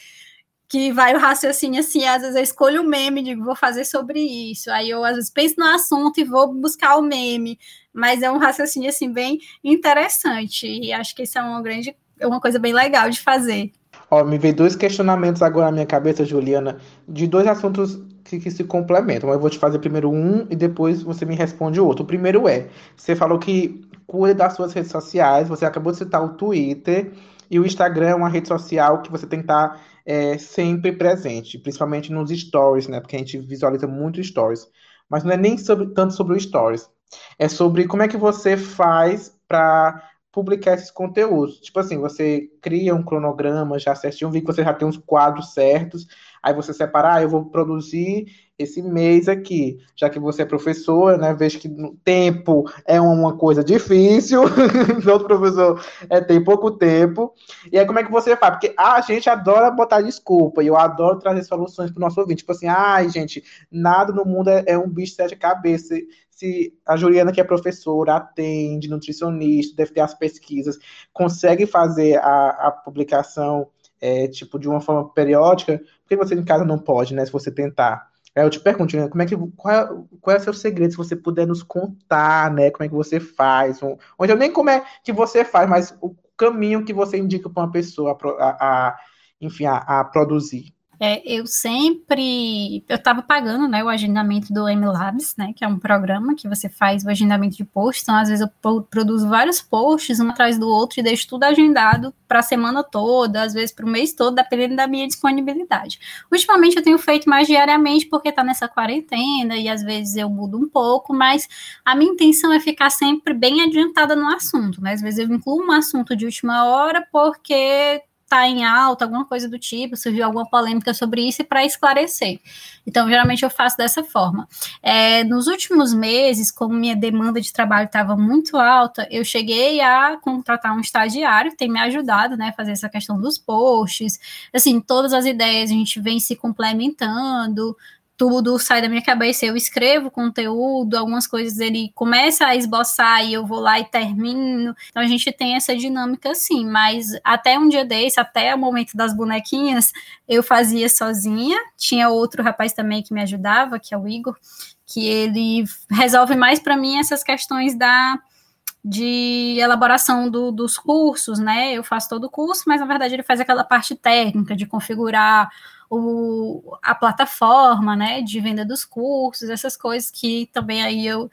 que vai o raciocínio assim, às vezes eu escolho o meme e digo, vou fazer sobre isso. Aí eu às vezes penso no assunto e vou buscar o meme, mas é um raciocínio assim bem interessante e acho que isso é uma grande uma coisa bem legal de fazer. Ó, me veio dois questionamentos agora na minha cabeça, Juliana, de dois assuntos que, que se complementam. Eu vou te fazer primeiro um e depois você me responde o outro. O primeiro é, você falou que cuida das suas redes sociais, você acabou de citar o Twitter e o Instagram é uma rede social que você tem que estar é, sempre presente, principalmente nos stories, né? Porque a gente visualiza muito stories. Mas não é nem sobre, tanto sobre o stories. É sobre como é que você faz para publicar esses conteúdos. Tipo assim, você cria um cronograma já certinho, vi que você já tem uns quadros certos, aí você separa, ah, eu vou produzir esse mês aqui, já que você é professora, né? Vejo que tempo é uma coisa difícil, todo professor é, tem pouco tempo. E aí, como é que você faz? Porque ah, a gente adora botar desculpa, e eu adoro trazer soluções para o nosso ouvinte. Tipo assim, ai, gente, nada no mundo é, é um bicho de sete cabeças. Se a Juliana, que é professora, atende, nutricionista, deve ter as pesquisas, consegue fazer a, a publicação é, tipo, de uma forma periódica, por que você em casa não pode, né? Se você tentar. Eu te pergunto, né, como é que, qual, é, qual é o seu segredo, se você puder nos contar, né, como é que você faz, onde eu nem como é que você faz, mas o caminho que você indica para uma pessoa a, a enfim, a, a produzir. É, eu sempre, eu estava pagando, né, o agendamento do MLabs, né, que é um programa que você faz o agendamento de posts, então às vezes eu produzo vários posts, um atrás do outro, e deixo tudo agendado para a semana toda, às vezes para o mês todo, dependendo da minha disponibilidade. Ultimamente eu tenho feito mais diariamente, porque está nessa quarentena, e às vezes eu mudo um pouco, mas a minha intenção é ficar sempre bem adiantada no assunto, né, às vezes eu incluo um assunto de última hora, porque está em alta, alguma coisa do tipo, surgiu alguma polêmica sobre isso e para esclarecer. Então, geralmente eu faço dessa forma. É, nos últimos meses, como minha demanda de trabalho estava muito alta, eu cheguei a contratar um estagiário, que tem me ajudado, né, a fazer essa questão dos posts, assim, todas as ideias a gente vem se complementando, tudo sai da minha cabeça, eu escrevo conteúdo, algumas coisas ele começa a esboçar e eu vou lá e termino. Então a gente tem essa dinâmica assim, mas até um dia desse, até o momento das bonequinhas, eu fazia sozinha. Tinha outro rapaz também que me ajudava, que é o Igor, que ele resolve mais para mim essas questões da de elaboração do, dos cursos, né? Eu faço todo o curso, mas na verdade ele faz aquela parte técnica de configurar o, a plataforma, né, de venda dos cursos, essas coisas que também aí eu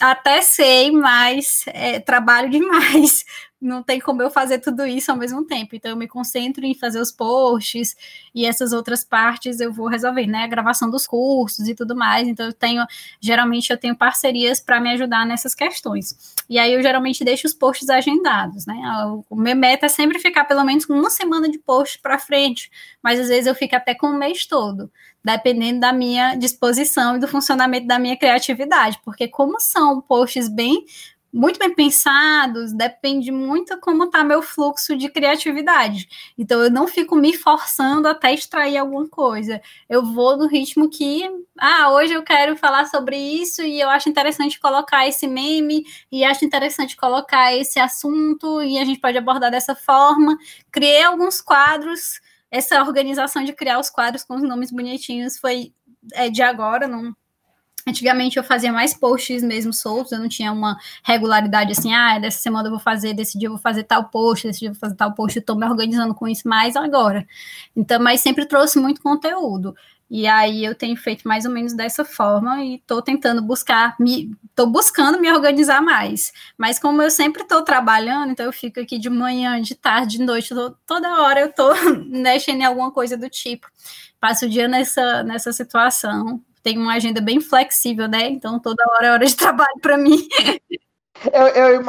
até sei, mas é, trabalho demais não tem como eu fazer tudo isso ao mesmo tempo. Então eu me concentro em fazer os posts e essas outras partes eu vou resolver, né? A gravação dos cursos e tudo mais. Então eu tenho, geralmente eu tenho parcerias para me ajudar nessas questões. E aí eu geralmente deixo os posts agendados, né? O meu meta é sempre ficar pelo menos com uma semana de post para frente, mas às vezes eu fico até com o mês todo, dependendo da minha disposição e do funcionamento da minha criatividade, porque como são posts bem muito bem pensados, depende muito como está meu fluxo de criatividade. Então eu não fico me forçando até extrair alguma coisa. Eu vou no ritmo que, ah, hoje eu quero falar sobre isso e eu acho interessante colocar esse meme e acho interessante colocar esse assunto e a gente pode abordar dessa forma. Criei alguns quadros. Essa organização de criar os quadros com os nomes bonitinhos foi é, de agora, não Antigamente eu fazia mais posts mesmo soltos, eu não tinha uma regularidade assim, ah, dessa semana eu vou fazer, desse dia eu vou fazer tal post, desse dia eu vou fazer tal post, eu tô me organizando com isso mais agora. Então, mas sempre trouxe muito conteúdo. E aí eu tenho feito mais ou menos dessa forma e estou tentando buscar, me, tô buscando me organizar mais. Mas como eu sempre estou trabalhando, então eu fico aqui de manhã, de tarde, de noite, tô, toda hora eu estou mexendo em alguma coisa do tipo. Passo o dia nessa, nessa situação tenho uma agenda bem flexível, né? Então toda hora é hora de trabalho para mim. Eu, eu,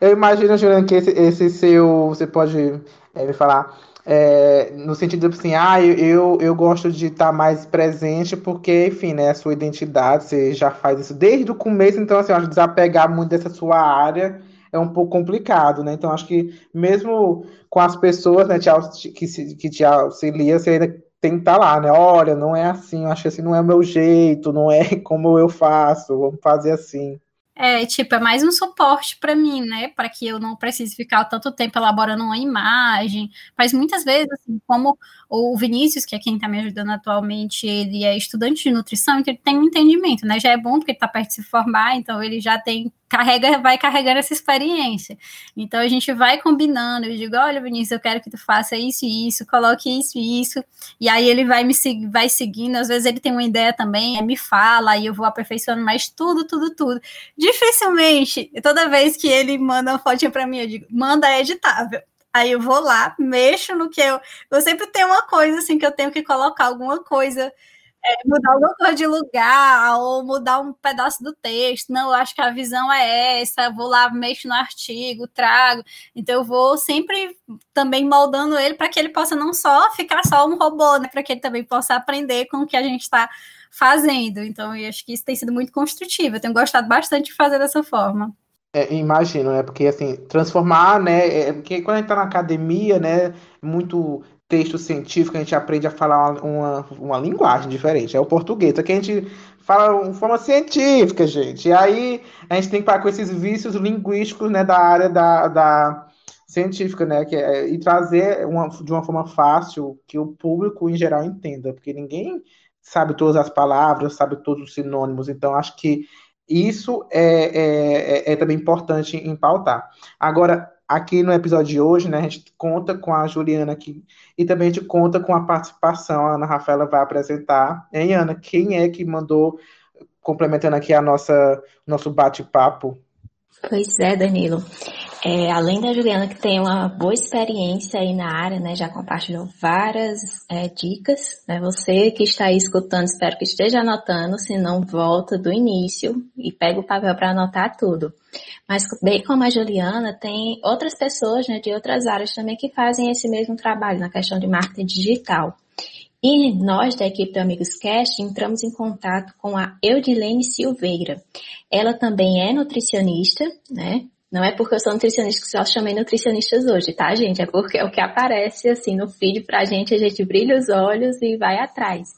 eu imagino, Juliana, que esse, esse seu. Você pode é, me falar. É, no sentido assim, ah, eu, eu, gosto de estar mais presente porque, enfim, né, a sua identidade, você já faz isso desde o começo, então, assim, eu acho que desapegar muito dessa sua área é um pouco complicado, né, então acho que mesmo com as pessoas, né, te, que, que te auxilia, você ainda tá lá, né? Olha, não é assim, eu acho que assim não é o meu jeito, não é como eu faço, vamos fazer assim. É, tipo, é mais um suporte para mim, né? Para que eu não precise ficar tanto tempo elaborando uma imagem. Mas muitas vezes, assim, como o Vinícius, que é quem está me ajudando atualmente, ele é estudante de nutrição, então ele tem um entendimento, né? Já é bom porque ele está perto de se formar, então ele já tem carrega, vai carregando essa experiência. Então a gente vai combinando. Eu digo, olha, Vinícius, eu quero que tu faça isso e isso, coloque isso e isso. E aí ele vai me vai seguindo. Às vezes ele tem uma ideia também, me fala, e eu vou aperfeiçoando mais tudo, tudo, tudo. Dificilmente, toda vez que ele manda uma fotinha para mim, eu digo, manda editável. Aí eu vou lá, mexo no que eu. Eu sempre tenho uma coisa assim que eu tenho que colocar alguma coisa é, mudar alguma coisa de lugar ou mudar um pedaço do texto. Não, eu acho que a visão é essa. Vou lá, mexo no artigo, trago. Então, eu vou sempre também moldando ele para que ele possa não só ficar só um robô, né? Para que ele também possa aprender com o que a gente está fazendo. Então, eu acho que isso tem sido muito construtivo. Eu tenho gostado bastante de fazer dessa forma. É, imagino, né? Porque assim, transformar, né? É, porque quando a gente tá na academia, né? Muito texto científico, a gente aprende a falar uma, uma linguagem diferente. É o português. Aqui a gente fala de forma científica, gente. E aí a gente tem que parar com esses vícios linguísticos né, da área da, da científica, né? Que é, e trazer uma, de uma forma fácil que o público em geral entenda, porque ninguém sabe todas as palavras, sabe todos os sinônimos. Então, acho que isso é, é, é, é também importante em pautar. Agora, aqui no episódio de hoje, né, a gente conta com a Juliana aqui e também a gente conta com a participação, a Ana Rafaela vai apresentar. Hein, Ana, quem é que mandou, complementando aqui a nossa nosso bate-papo? Pois é, Danilo. É, além da Juliana, que tem uma boa experiência aí na área, né, já compartilhou várias é, dicas, né, você que está aí escutando, espero que esteja anotando, se não volta do início e pega o papel para anotar tudo. Mas bem como a Juliana, tem outras pessoas né, de outras áreas também que fazem esse mesmo trabalho na questão de marketing digital. E nós da equipe do Amigos Cast entramos em contato com a Eudilene Silveira. Ela também é nutricionista, né? Não é porque eu sou nutricionista que só chamei nutricionistas hoje, tá, gente? É porque é o que aparece assim no feed pra gente, a gente brilha os olhos e vai atrás.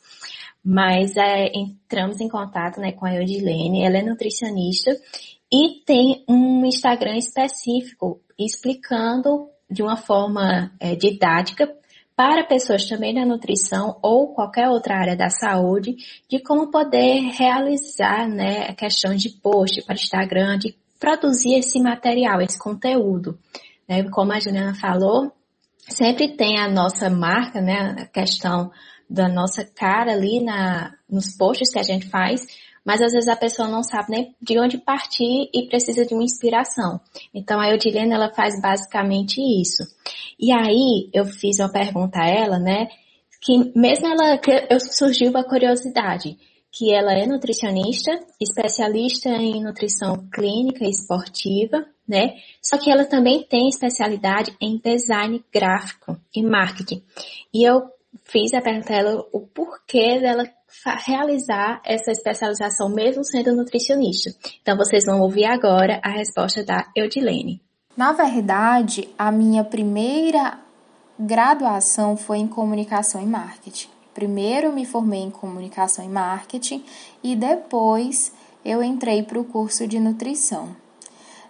Mas é, entramos em contato né, com a Eudilene, ela é nutricionista e tem um Instagram específico explicando de uma forma é, didática para pessoas também da nutrição ou qualquer outra área da saúde, de como poder realizar né, a questão de post para Instagram, de produzir esse material, esse conteúdo. Né? Como a Juliana falou, sempre tem a nossa marca, né, a questão da nossa cara ali na, nos posts que a gente faz, mas às vezes a pessoa não sabe nem de onde partir e precisa de uma inspiração. Então a Eudilene, ela faz basicamente isso. E aí eu fiz uma pergunta a ela, né, que mesmo ela, eu surgiu a curiosidade, que ela é nutricionista, especialista em nutrição clínica e esportiva, né? Só que ela também tem especialidade em design gráfico e marketing. E eu fiz a pergunta a ela o porquê dela realizar essa especialização mesmo sendo nutricionista? Então vocês vão ouvir agora a resposta da Eudilene. Na verdade, a minha primeira graduação foi em comunicação e marketing. Primeiro me formei em comunicação e marketing e depois eu entrei para o curso de nutrição.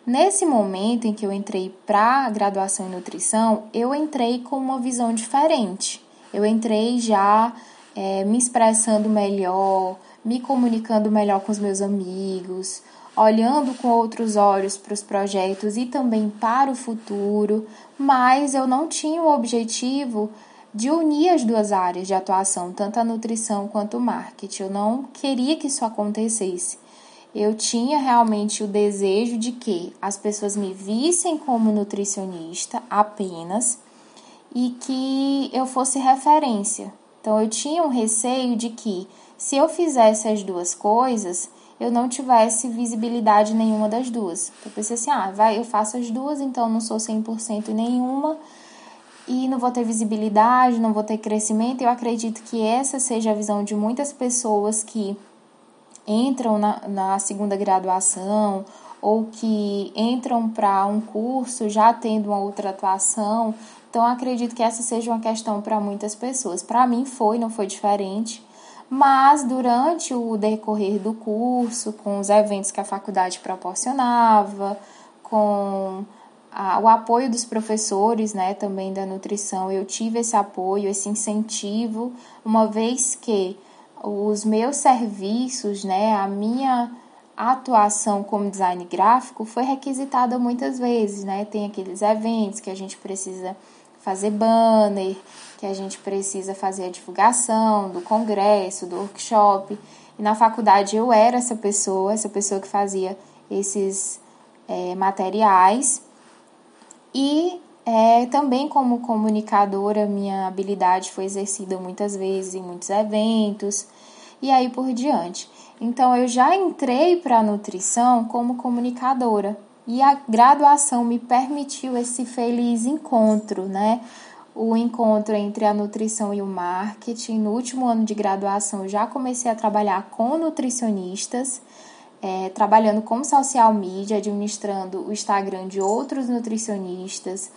Nesse momento em que eu entrei para a graduação em nutrição, eu entrei com uma visão diferente. Eu entrei já é, me expressando melhor, me comunicando melhor com os meus amigos, olhando com outros olhos para os projetos e também para o futuro, mas eu não tinha o objetivo de unir as duas áreas de atuação, tanto a nutrição quanto o marketing. Eu não queria que isso acontecesse. Eu tinha realmente o desejo de que as pessoas me vissem como nutricionista apenas e que eu fosse referência. Então eu tinha um receio de que se eu fizesse as duas coisas, eu não tivesse visibilidade nenhuma das duas. Eu pensei assim, ah, vai, eu faço as duas, então não sou 100% em nenhuma e não vou ter visibilidade, não vou ter crescimento. Eu acredito que essa seja a visão de muitas pessoas que entram na, na segunda graduação ou que entram para um curso já tendo uma outra atuação. Então, acredito que essa seja uma questão para muitas pessoas. Para mim foi, não foi diferente. Mas durante o decorrer do curso, com os eventos que a faculdade proporcionava, com o apoio dos professores, né, também da nutrição, eu tive esse apoio, esse incentivo, uma vez que os meus serviços, né, a minha atuação como design gráfico foi requisitada muitas vezes, né? Tem aqueles eventos que a gente precisa fazer banner, que a gente precisa fazer a divulgação do congresso, do workshop. E na faculdade eu era essa pessoa, essa pessoa que fazia esses é, materiais. E é, também como comunicadora, minha habilidade foi exercida muitas vezes em muitos eventos e aí por diante. Então eu já entrei para a nutrição como comunicadora e a graduação me permitiu esse feliz encontro, né? o encontro entre a nutrição e o marketing. No último ano de graduação, já comecei a trabalhar com nutricionistas, é, trabalhando com social media, administrando o Instagram de outros nutricionistas,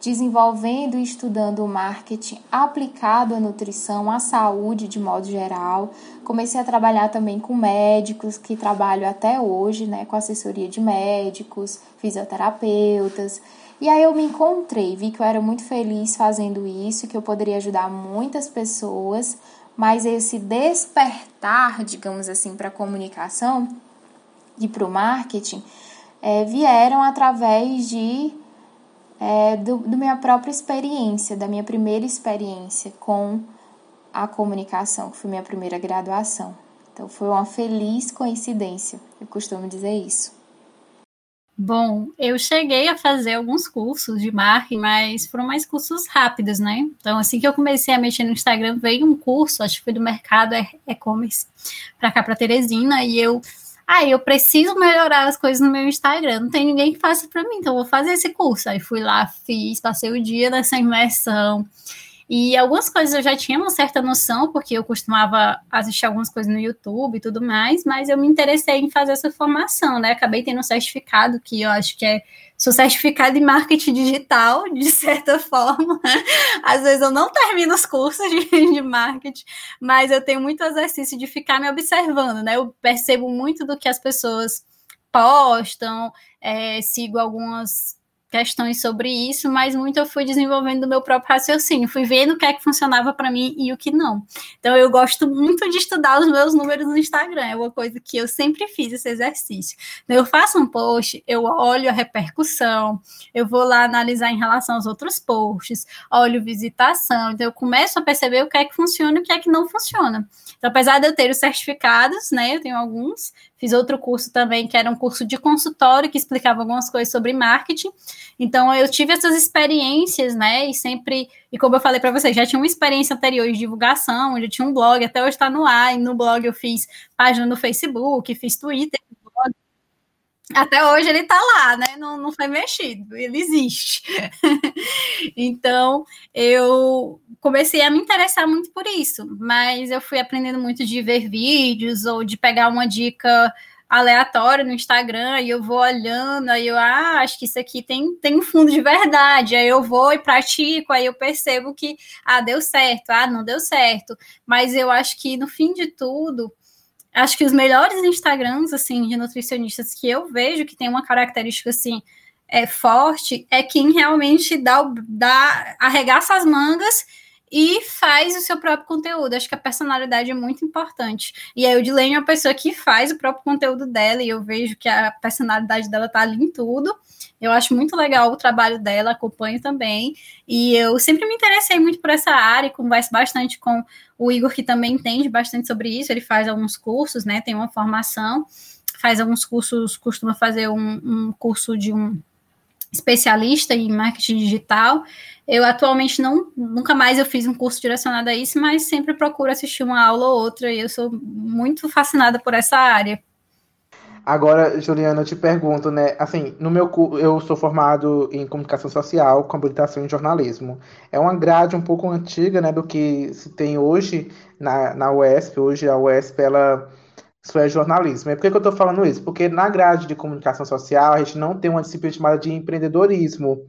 desenvolvendo e estudando o marketing aplicado à nutrição, à saúde de modo geral. Comecei a trabalhar também com médicos, que trabalho até hoje, né, com assessoria de médicos, fisioterapeutas. E aí eu me encontrei, vi que eu era muito feliz fazendo isso, que eu poderia ajudar muitas pessoas, mas esse despertar, digamos assim, para a comunicação e para o marketing é, vieram através de é, do, do minha própria experiência, da minha primeira experiência com a comunicação, que foi minha primeira graduação. Então foi uma feliz coincidência, eu costumo dizer isso. Bom, eu cheguei a fazer alguns cursos de marketing, mas foram mais cursos rápidos, né? Então, assim que eu comecei a mexer no Instagram, veio um curso, acho que foi do mercado e-commerce, para cá, para Teresina, e eu, ah, eu preciso melhorar as coisas no meu Instagram, não tem ninguém que faça para mim, então vou fazer esse curso. Aí fui lá, fiz, passei o dia nessa imersão. E algumas coisas eu já tinha uma certa noção, porque eu costumava assistir algumas coisas no YouTube e tudo mais, mas eu me interessei em fazer essa formação, né? Acabei tendo um certificado que eu acho que é sou certificado em marketing digital, de certa forma. Às vezes eu não termino os cursos de, de, marketing, mas eu tenho muito exercício de ficar me observando, né? Eu percebo muito do que as pessoas postam, é, sigo algumas questões sobre isso, mas muito eu fui desenvolvendo o meu próprio raciocínio, fui vendo o que é que funcionava para mim e o que não. Então eu gosto muito de estudar os meus números no Instagram, é uma coisa que eu sempre fiz esse exercício. Então, eu faço um post, eu olho a repercussão, eu vou lá analisar em relação aos outros posts, olho visitação, então eu começo a perceber o que é que funciona e o que é que não funciona. Então, apesar de eu ter os certificados, né, eu tenho alguns, fiz outro curso também, que era um curso de consultório, que explicava algumas coisas sobre marketing. Então, eu tive essas experiências, né, e sempre, e como eu falei para vocês, já tinha uma experiência anterior de divulgação, eu tinha um blog, até hoje está no ar, e no blog eu fiz página no Facebook, fiz Twitter, Até hoje ele está lá, né? Não, não foi mexido, ele existe. então, eu comecei a me interessar muito por isso, mas eu fui aprendendo muito de ver vídeos ou de pegar uma dica aleatória no Instagram e eu vou olhando, aí eu ah, acho que isso aqui tem, tem um fundo de verdade. Aí eu vou e pratico, aí eu percebo que ah, deu certo, ah, não deu certo. Mas eu acho que no fim de tudo, acho que os melhores Instagrams, assim, de nutricionistas que eu vejo que tem uma característica, assim, é, forte, é quem realmente dá, dá arregaça as mangas e faz o seu próprio conteúdo. Acho que a personalidade é muito importante. E a Odilene é uma pessoa que faz o próprio conteúdo dela, e eu vejo que a personalidade dela tá ali em tudo. Eu acho muito legal o trabalho dela, acompanho também. E eu sempre me interessei muito por essa área, converso bastante com o Igor, que também entende bastante sobre isso. Ele faz alguns cursos, né? Tem uma formação, faz alguns cursos, costuma fazer um, um curso de um especialista em marketing digital. Eu atualmente não, nunca mais eu fiz um curso direcionado a isso, mas sempre procuro assistir uma aula ou outra e eu sou muito fascinada por essa área. Agora, Juliana, eu te pergunto, né? Assim, no meu eu sou formado em comunicação social com habilitação em jornalismo. É uma grade um pouco antiga, né, do que se tem hoje na, na UESP. Hoje a UESP ela isso é jornalismo. E por que, que eu estou falando isso? Porque na grade de comunicação social a gente não tem uma disciplina chamada de empreendedorismo.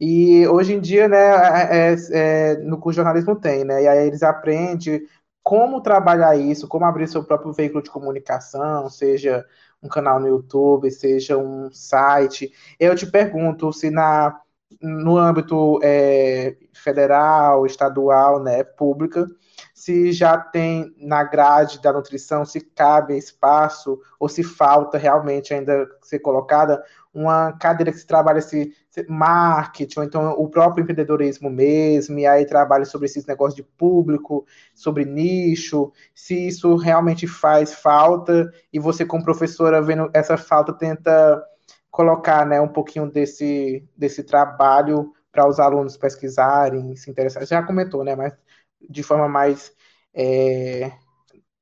E hoje em dia, né, é, é, é, no curso de jornalismo tem, né? E aí eles aprendem como trabalhar isso, como abrir seu próprio veículo de comunicação, seja um canal no YouTube, seja um site. Eu te pergunto se na, no âmbito é, federal, estadual, né, pública, se já tem na grade da nutrição, se cabe espaço ou se falta realmente ainda ser colocada uma cadeira que se trabalha esse marketing, ou então o próprio empreendedorismo mesmo, e aí trabalha sobre esses negócios de público, sobre nicho, se isso realmente faz falta, e você, como professora, vendo essa falta, tenta colocar né, um pouquinho desse, desse trabalho para os alunos pesquisarem, se interessarem. Já comentou, né? Mas de forma mais é,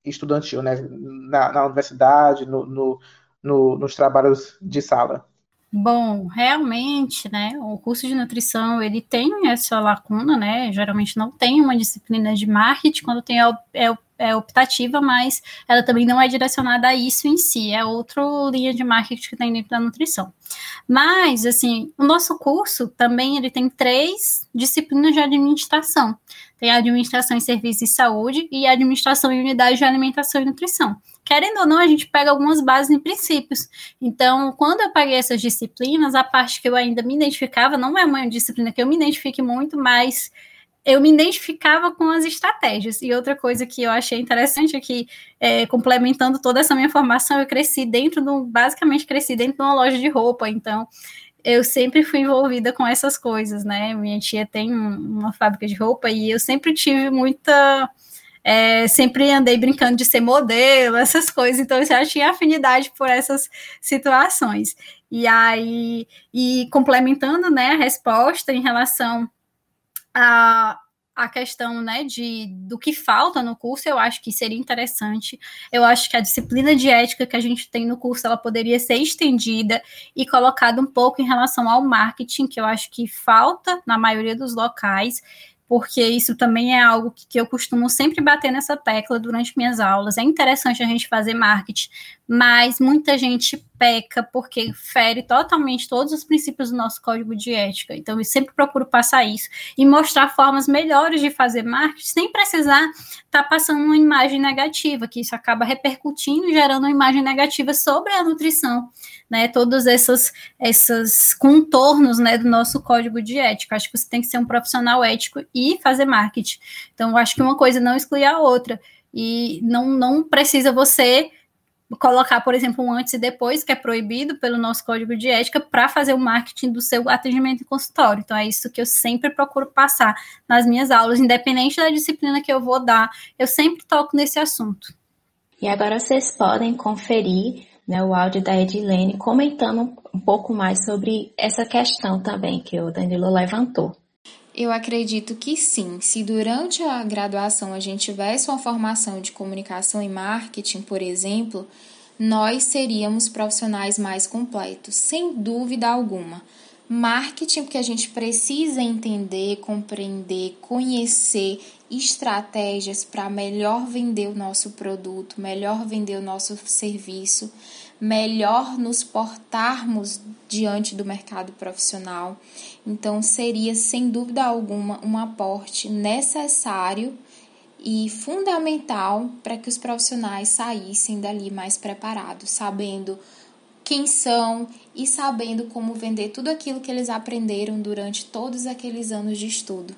estudantil, né? Na, na universidade, no, no, no, nos trabalhos de sala. Bom, realmente, né, o curso de nutrição, ele tem essa lacuna, né, geralmente não tem uma disciplina de marketing, quando tem é, é, é optativa, mas ela também não é direcionada a isso em si, é outra linha de marketing que tem dentro da nutrição. Mas, assim, o nosso curso também, ele tem três disciplinas de administração, tem a administração em serviços de saúde e administração em unidade de alimentação e nutrição. Querendo ou não, a gente pega algumas bases em princípios. Então, quando eu paguei essas disciplinas, a parte que eu ainda me identificava, não é uma disciplina que eu me identifique muito, mas eu me identificava com as estratégias. E outra coisa que eu achei interessante é que, é, complementando toda essa minha formação, eu cresci dentro do, basicamente cresci dentro de uma loja de roupa, então eu sempre fui envolvida com essas coisas, né? Minha tia tem uma fábrica de roupa e eu sempre tive muita. É, sempre andei brincando de ser modelo, essas coisas, então eu já tinha afinidade por essas situações. E aí, e complementando né, a resposta em relação a a questão né, de, do que falta no curso, eu acho que seria interessante. Eu acho que a disciplina de ética que a gente tem no curso ela poderia ser estendida e colocada um pouco em relação ao marketing, que eu acho que falta na maioria dos locais porque isso também é algo que, eu costumo sempre bater nessa tecla durante minhas aulas. É interessante a gente fazer marketing, mas muita gente peca porque fere totalmente todos os princípios do nosso código de ética. Então, eu sempre procuro passar isso e mostrar formas melhores de fazer marketing sem precisar estar tá passando uma imagem negativa, que isso acaba repercutindo e gerando uma imagem negativa sobre a nutrição né, todos esses, esses contornos, né, do nosso código de ética. Acho que você tem que ser um profissional ético e fazer marketing. Então, acho que uma coisa não exclui a outra. E não, não precisa você colocar, por exemplo, um antes e depois, que é proibido pelo nosso código de ética, para fazer o marketing do seu atendimento em consultório. Então, é isso que eu sempre procuro passar nas minhas aulas, independente da disciplina que eu vou dar, eu sempre toco nesse assunto. E agora vocês podem conferir né, o áudio da Edilene comentando um pouco mais sobre essa questão também que o Danilo levantou. Eu acredito que sim. Se durante a graduação a gente tivesse uma formação de comunicação e marketing, por exemplo, nós seríamos profissionais mais completos, sem dúvida alguma. Marketing, porque a gente precisa entender, compreender, conhecer estratégias para melhor vender o nosso produto, melhor vender o nosso serviço, melhor nos portarmos diante do mercado profissional. Então, seria sem dúvida alguma um aporte necessário e fundamental para que os profissionais saíssem dali mais preparados, sabendo quem são e sabendo como vender tudo aquilo que eles aprenderam durante todos aqueles anos de estudo.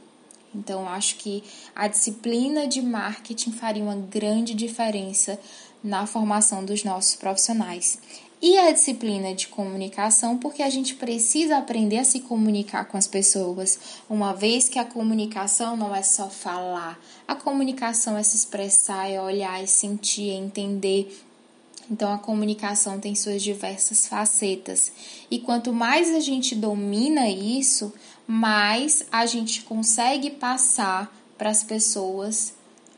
Então, acho que a disciplina de marketing faria uma grande diferença na formação dos nossos profissionais. E a disciplina de comunicação, porque a gente precisa aprender a se comunicar com as pessoas, uma vez que a comunicação não é só falar, a comunicação é se expressar, é olhar, é sentir, é entender, então, a comunicação tem suas diversas facetas. E quanto mais a gente domina isso, mais a gente consegue passar para as pessoas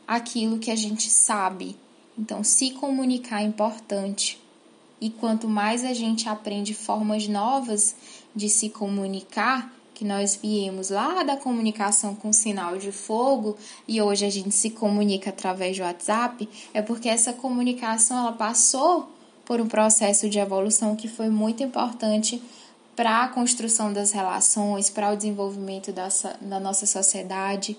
aquilo que a gente sabe. Então, se comunicar é importante. E quanto mais a gente aprende formas novas de se comunicar, que nós viemos lá da comunicação com sinal de fogo e hoje a gente se comunica através do WhatsApp, é porque essa comunicação ela passou por um processo de evolução que foi muito importante para a construção das relações, para o desenvolvimento da, da nossa sociedade,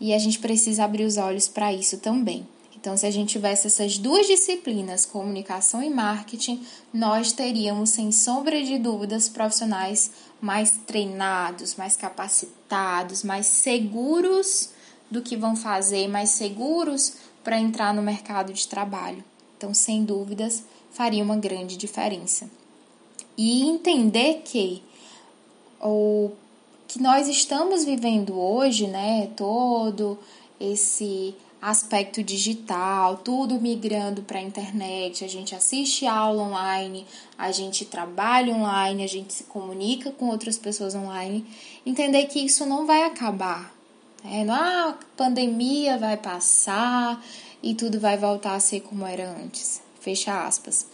e a gente precisa abrir os olhos para isso também. Então, se a gente tivesse essas duas disciplinas, comunicação e marketing, nós teríamos, sem sombra de dúvidas, profissionais mais treinados, mais capacitados, mais seguros do que vão fazer, mais seguros para entrar no mercado de trabalho. Então, sem dúvidas, faria uma grande diferença. E entender que o que nós estamos vivendo hoje, né, todo esse aspecto digital, tudo migrando para a internet, a gente assiste aula online, a gente trabalha online, a gente se comunica com outras pessoas online, entender que isso não vai acabar. Né? Não, ah, a pandemia vai passar e tudo vai voltar a ser como era antes. Fecha aspas.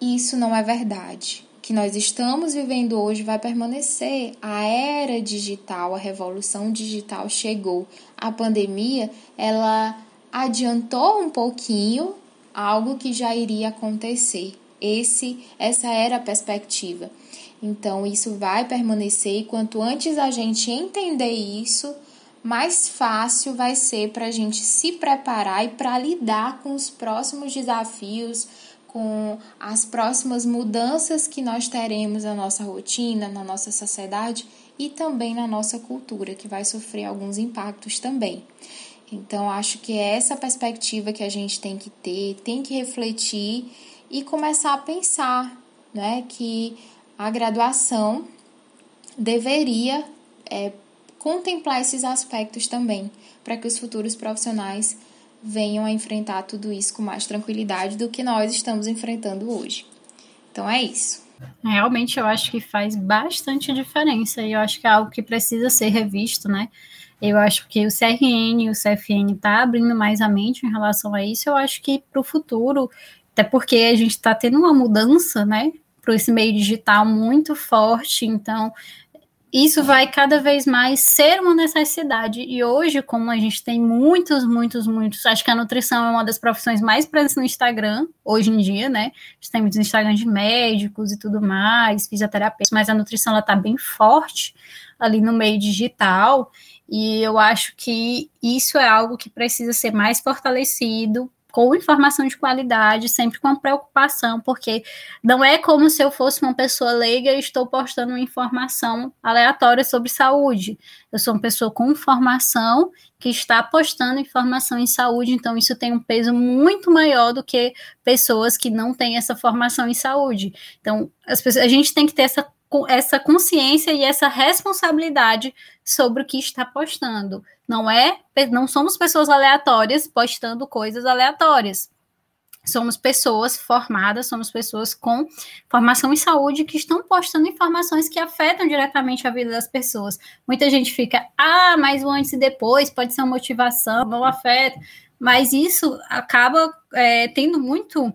Isso não é verdade que nós estamos vivendo hoje vai permanecer. A era digital, a revolução digital chegou. A pandemia, ela adiantou um pouquinho algo que já iria acontecer. Esse, essa era a perspectiva. Então, isso vai permanecer e quanto antes a gente entender isso, mais fácil vai ser para a gente se preparar e para lidar com os próximos desafios, com as próximas mudanças que nós teremos na nossa rotina, na nossa sociedade e também na nossa cultura, que vai sofrer alguns impactos também. Então, acho que é essa perspectiva que a gente tem que ter, tem que refletir e começar a pensar né, que a graduação deveria é, contemplar esses aspectos também, para que os futuros profissionais venham a enfrentar tudo isso com mais tranquilidade do que nós estamos enfrentando hoje. Então é isso. Realmente eu acho que faz bastante diferença e eu acho que é algo que precisa ser revisto, né? Eu acho que o CRN e o CFN está abrindo mais a mente em relação a isso. Eu acho que para o futuro, até porque a gente está tendo uma mudança, né? Para esse meio digital muito forte, então isso vai cada vez mais ser uma necessidade. E hoje, como a gente tem muitos, muitos, muitos, acho que a nutrição é uma das profissões mais presentes no Instagram, hoje em dia, né? A gente tem muitos Instagram de médicos e tudo mais, fisioterapeutas, mas a nutrição ela tá bem forte ali no meio digital. E eu acho que isso é algo que precisa ser mais fortalecido com informação de qualidade, sempre com preocupação, porque não é como se eu fosse uma pessoa leiga e estou postando uma informação aleatória sobre saúde. Eu sou uma pessoa com formação que está postando informação em saúde, então isso tem um peso muito maior do que pessoas que não têm essa formação em saúde. Então, as pessoas, a gente tem que ter essa essa consciência e essa responsabilidade sobre o que está postando. Não é, não somos pessoas aleatórias postando coisas aleatórias. Somos pessoas formadas, somos pessoas com formação em saúde que estão postando informações que afetam diretamente a vida das pessoas. Muita gente fica, ah, mas o antes e depois pode ser uma motivação, não afeta. Mas isso acaba é, tendo muito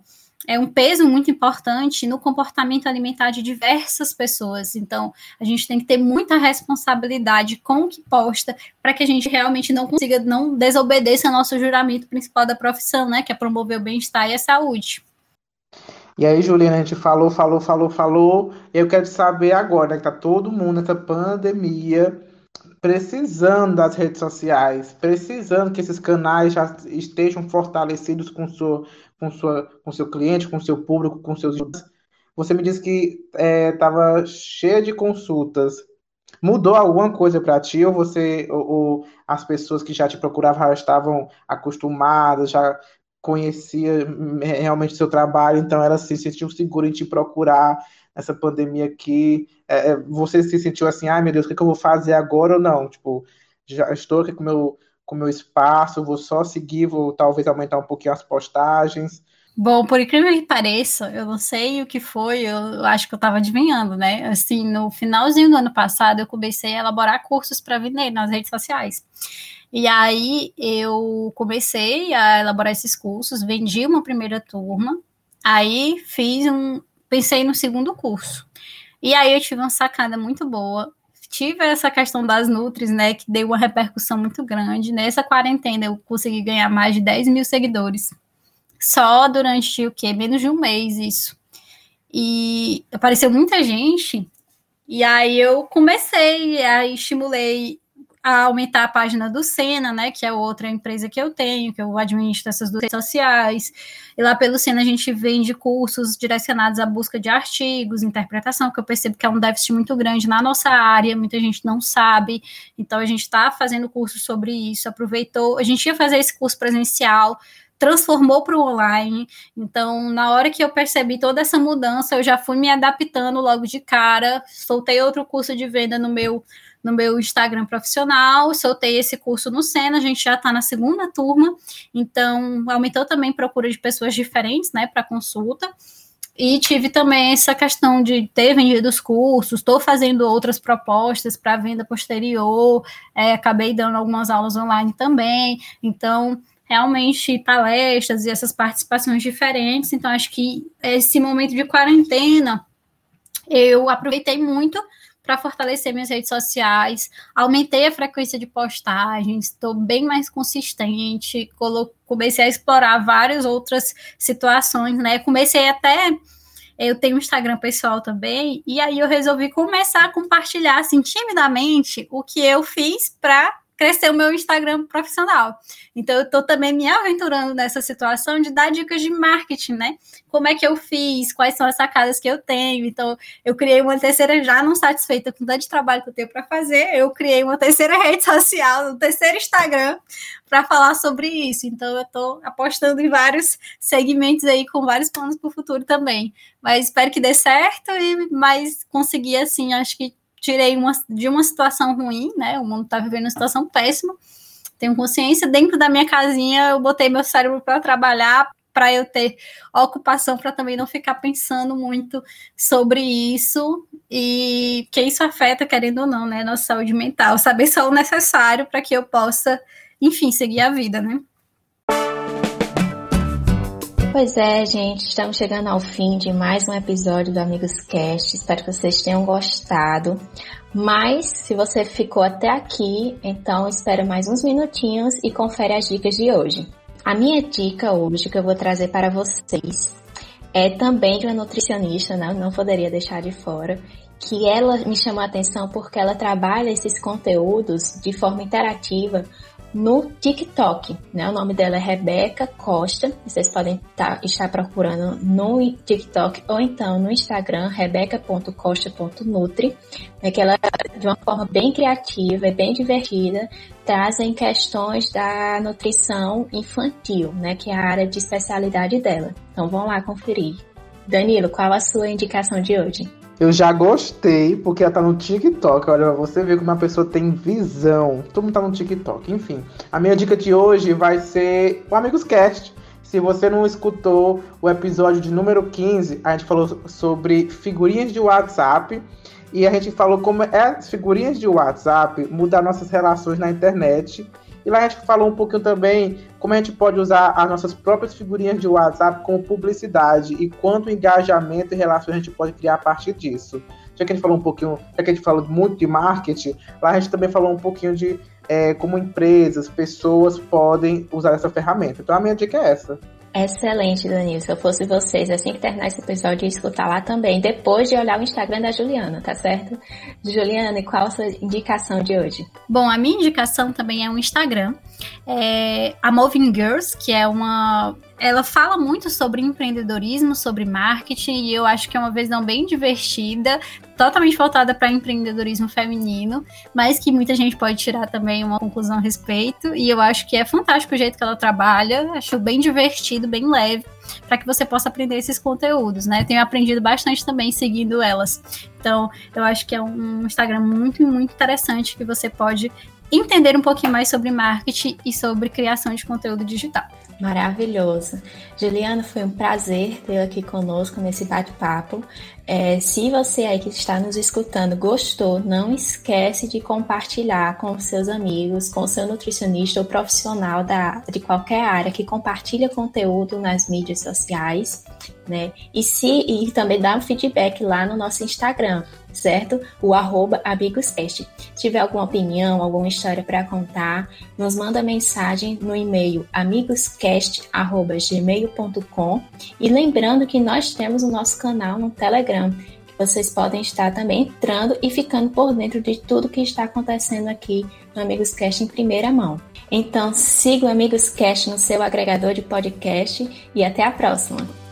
é um peso muito importante no comportamento alimentar de diversas pessoas. Então, a gente tem que ter muita responsabilidade com o que posta para que a gente realmente não consiga, não desobedeça ao nosso juramento principal da profissão, né? Que é promover o bem-estar e a saúde. E aí, Juliana, a gente falou, falou, falou, falou. Eu quero saber agora, né, que tá todo mundo nessa pandemia precisando das redes sociais, precisando que esses canais já estejam fortalecidos com sua com, sua, com seu cliente, com seu público, com seus Você me disse que estava é, cheia de consultas. Mudou alguma coisa para ti ou você ou, ou, as pessoas que já te procuravam já estavam acostumadas, já conhecia realmente seu trabalho, então ela se sentiu segura em te procurar nessa pandemia aqui. É, é você se sentiu assim, ai meu Deus, o que, que eu vou fazer agora ou não? Tipo, já estou aqui com meu com o meu espaço, vou só seguir, vou talvez aumentar um pouquinho as postagens. Bom, por incrível que pareça, eu não sei o que foi, eu acho que eu estava adivinhando, né? Assim, no finalzinho do ano passado, eu comecei a elaborar cursos para vender nas redes sociais. E aí eu comecei a elaborar esses cursos, vendi uma primeira turma, aí fiz um. Pensei no segundo curso. E aí eu tive uma sacada muito boa tive essa questão das Nutris, né, que deu uma repercussão muito grande. Nessa quarentena eu consegui ganhar mais de 10 mil seguidores. Só durante o quê? Menos de um mês isso. E apareceu muita gente. E aí eu comecei, aí estimulei a aumentar a página do Sena, né, que é outra empresa que eu tenho, que eu administro essas duas redes sociais. E lá pelo Sena a gente vende cursos direcionados à busca de artigos, interpretação, que eu percebo que é um déficit muito grande na nossa área, muita gente não sabe. Então a gente está fazendo curso sobre isso, aproveitou, a gente ia fazer esse curso presencial, transformou para o online. Então, na hora que eu percebi toda essa mudança, eu já fui me adaptando logo de cara. Soltei outro curso de venda no meu no meu Instagram profissional, soltei esse curso no Sena, a gente já está na segunda turma, então aumentou também a procura de pessoas diferentes, né, para consulta. E tive também essa questão de ter vendido os cursos, estou fazendo outras propostas para venda posterior, é, acabei dando algumas aulas online também, então realmente palestras e essas participações diferentes. Então, acho que esse momento de quarentena eu aproveitei muito para fortalecer minhas redes sociais, aumentei a frequência de postagens, estou bem mais consistente, comecei a explorar várias outras situações, né? Comecei até eu tenho um Instagram pessoal também, e aí eu resolvi começar a compartilhar assim timidamente o que eu fiz para crescer o meu Instagram profissional. Então, eu estou também me aventurando nessa situação de dar dicas de marketing, né? Como é que eu fiz, quais são as sacadas que eu tenho. Então, eu criei uma terceira, já não satisfeita com tanto de trabalho que eu tenho para fazer, eu criei uma terceira rede social, um terceiro Instagram, para falar sobre isso. Então, eu estou apostando em vários segmentos aí, com vários planos para o futuro também. Mas espero que dê certo e mais conseguir, assim, acho que tirei uma, de uma situação ruim, né? O mundo está vivendo uma situação péssima. Tenho consciência. Dentro da minha casinha, eu botei meu cérebro para trabalhar, para eu ter ocupação, para também não ficar pensando muito sobre isso. E que isso afeta, querendo ou não, né? Nossa saúde mental. Saber só o necessário para que eu possa, enfim, seguir a vida, né? Pois é, gente, estamos chegando ao fim de mais um episódio do Amigos Cast. Espero que vocês tenham gostado. Mas se você ficou até aqui, então espera mais uns minutinhos e confere as dicas de hoje. A minha dica hoje que eu vou trazer para vocês é também de uma nutricionista, né? não poderia deixar de fora, que ela me chamou a atenção porque ela trabalha esses conteúdos de forma interativa no TikTok. Né? O nome dela é Rebeca Costa. Vocês podem tá, estar procurando no TikTok ou então no Instagram, rebeca.costa.nutri, né? que ela, de uma forma bem criativa e bem divertida, trazem questões da nutrição infantil, né? que é a área de especialidade dela. Então vão lá conferir. Danilo, qual a sua indicação de hoje? Eu já gostei, porque ela tá no TikTok. Olha, você vê como uma pessoa tem visão. Todo mundo tá no TikTok. Enfim, a minha dica de hoje vai ser o Amigos Cast. Se você não escutou o episódio de número 15, a gente falou sobre figurinhas de WhatsApp. E a gente falou como é, as figurinhas de WhatsApp mudam nossas relações na internet E lá a gente falou um pouquinho também como a gente pode usar as nossas próprias figurinhas de WhatsApp como publicidade e quanto engajamento e relações a gente pode criar a partir disso. Já que a gente falou um pouquinho, já que a gente falou muito de marketing, lá a gente também falou um pouquinho de é, como empresas, pessoas podem usar essa ferramenta. Então a minha dica é essa. Excelente, Danilo. Se eu fosse vocês, assim que terminar esse episódio, ia escutar lá também, depois de olhar o Instagram da Juliana, tá certo? Juliana, e qual a sua indicação de hoje? Bom, a minha indicação também é um Instagram. É a Moving Girls, que é uma ela fala muito sobre empreendedorismo, sobre marketing, e eu acho que é uma visão bem divertida, totalmente voltada para empreendedorismo feminino, mas que muita gente pode tirar também uma conclusão a respeito. E eu acho que é fantástico o jeito que ela trabalha, acho bem divertido, bem leve, para que você possa aprender esses conteúdos, né? tenho aprendido bastante também seguindo elas. Então, eu acho que é um Instagram muito, muito interessante que você pode entender um pouquinho mais sobre marketing e sobre criação de conteúdo digital. Maravilhoso. Juliana, foi um prazer ter aqui conosco nesse bate-papo. É, se você aí que está nos escutando gostou, não esquece de compartilhar com seus amigos, com seu nutricionista ou profissional da, de qualquer área que compartilha conteúdo nas mídias sociais, né? E se e também dá um feedback lá no nosso Instagram, certo? O arroba amigoscast. Se tiver alguma opinião, alguma história para contar, nos manda mensagem no e-mail amigoscast@gmail.com e lembrando que nós temos o nosso canal no Telegram vocês podem estar também entrando e ficando por dentro de tudo que está acontecendo aqui no Amigos Cast em primeira mão. Então, siga o Amigos Cast no seu agregador de podcast e até a próxima!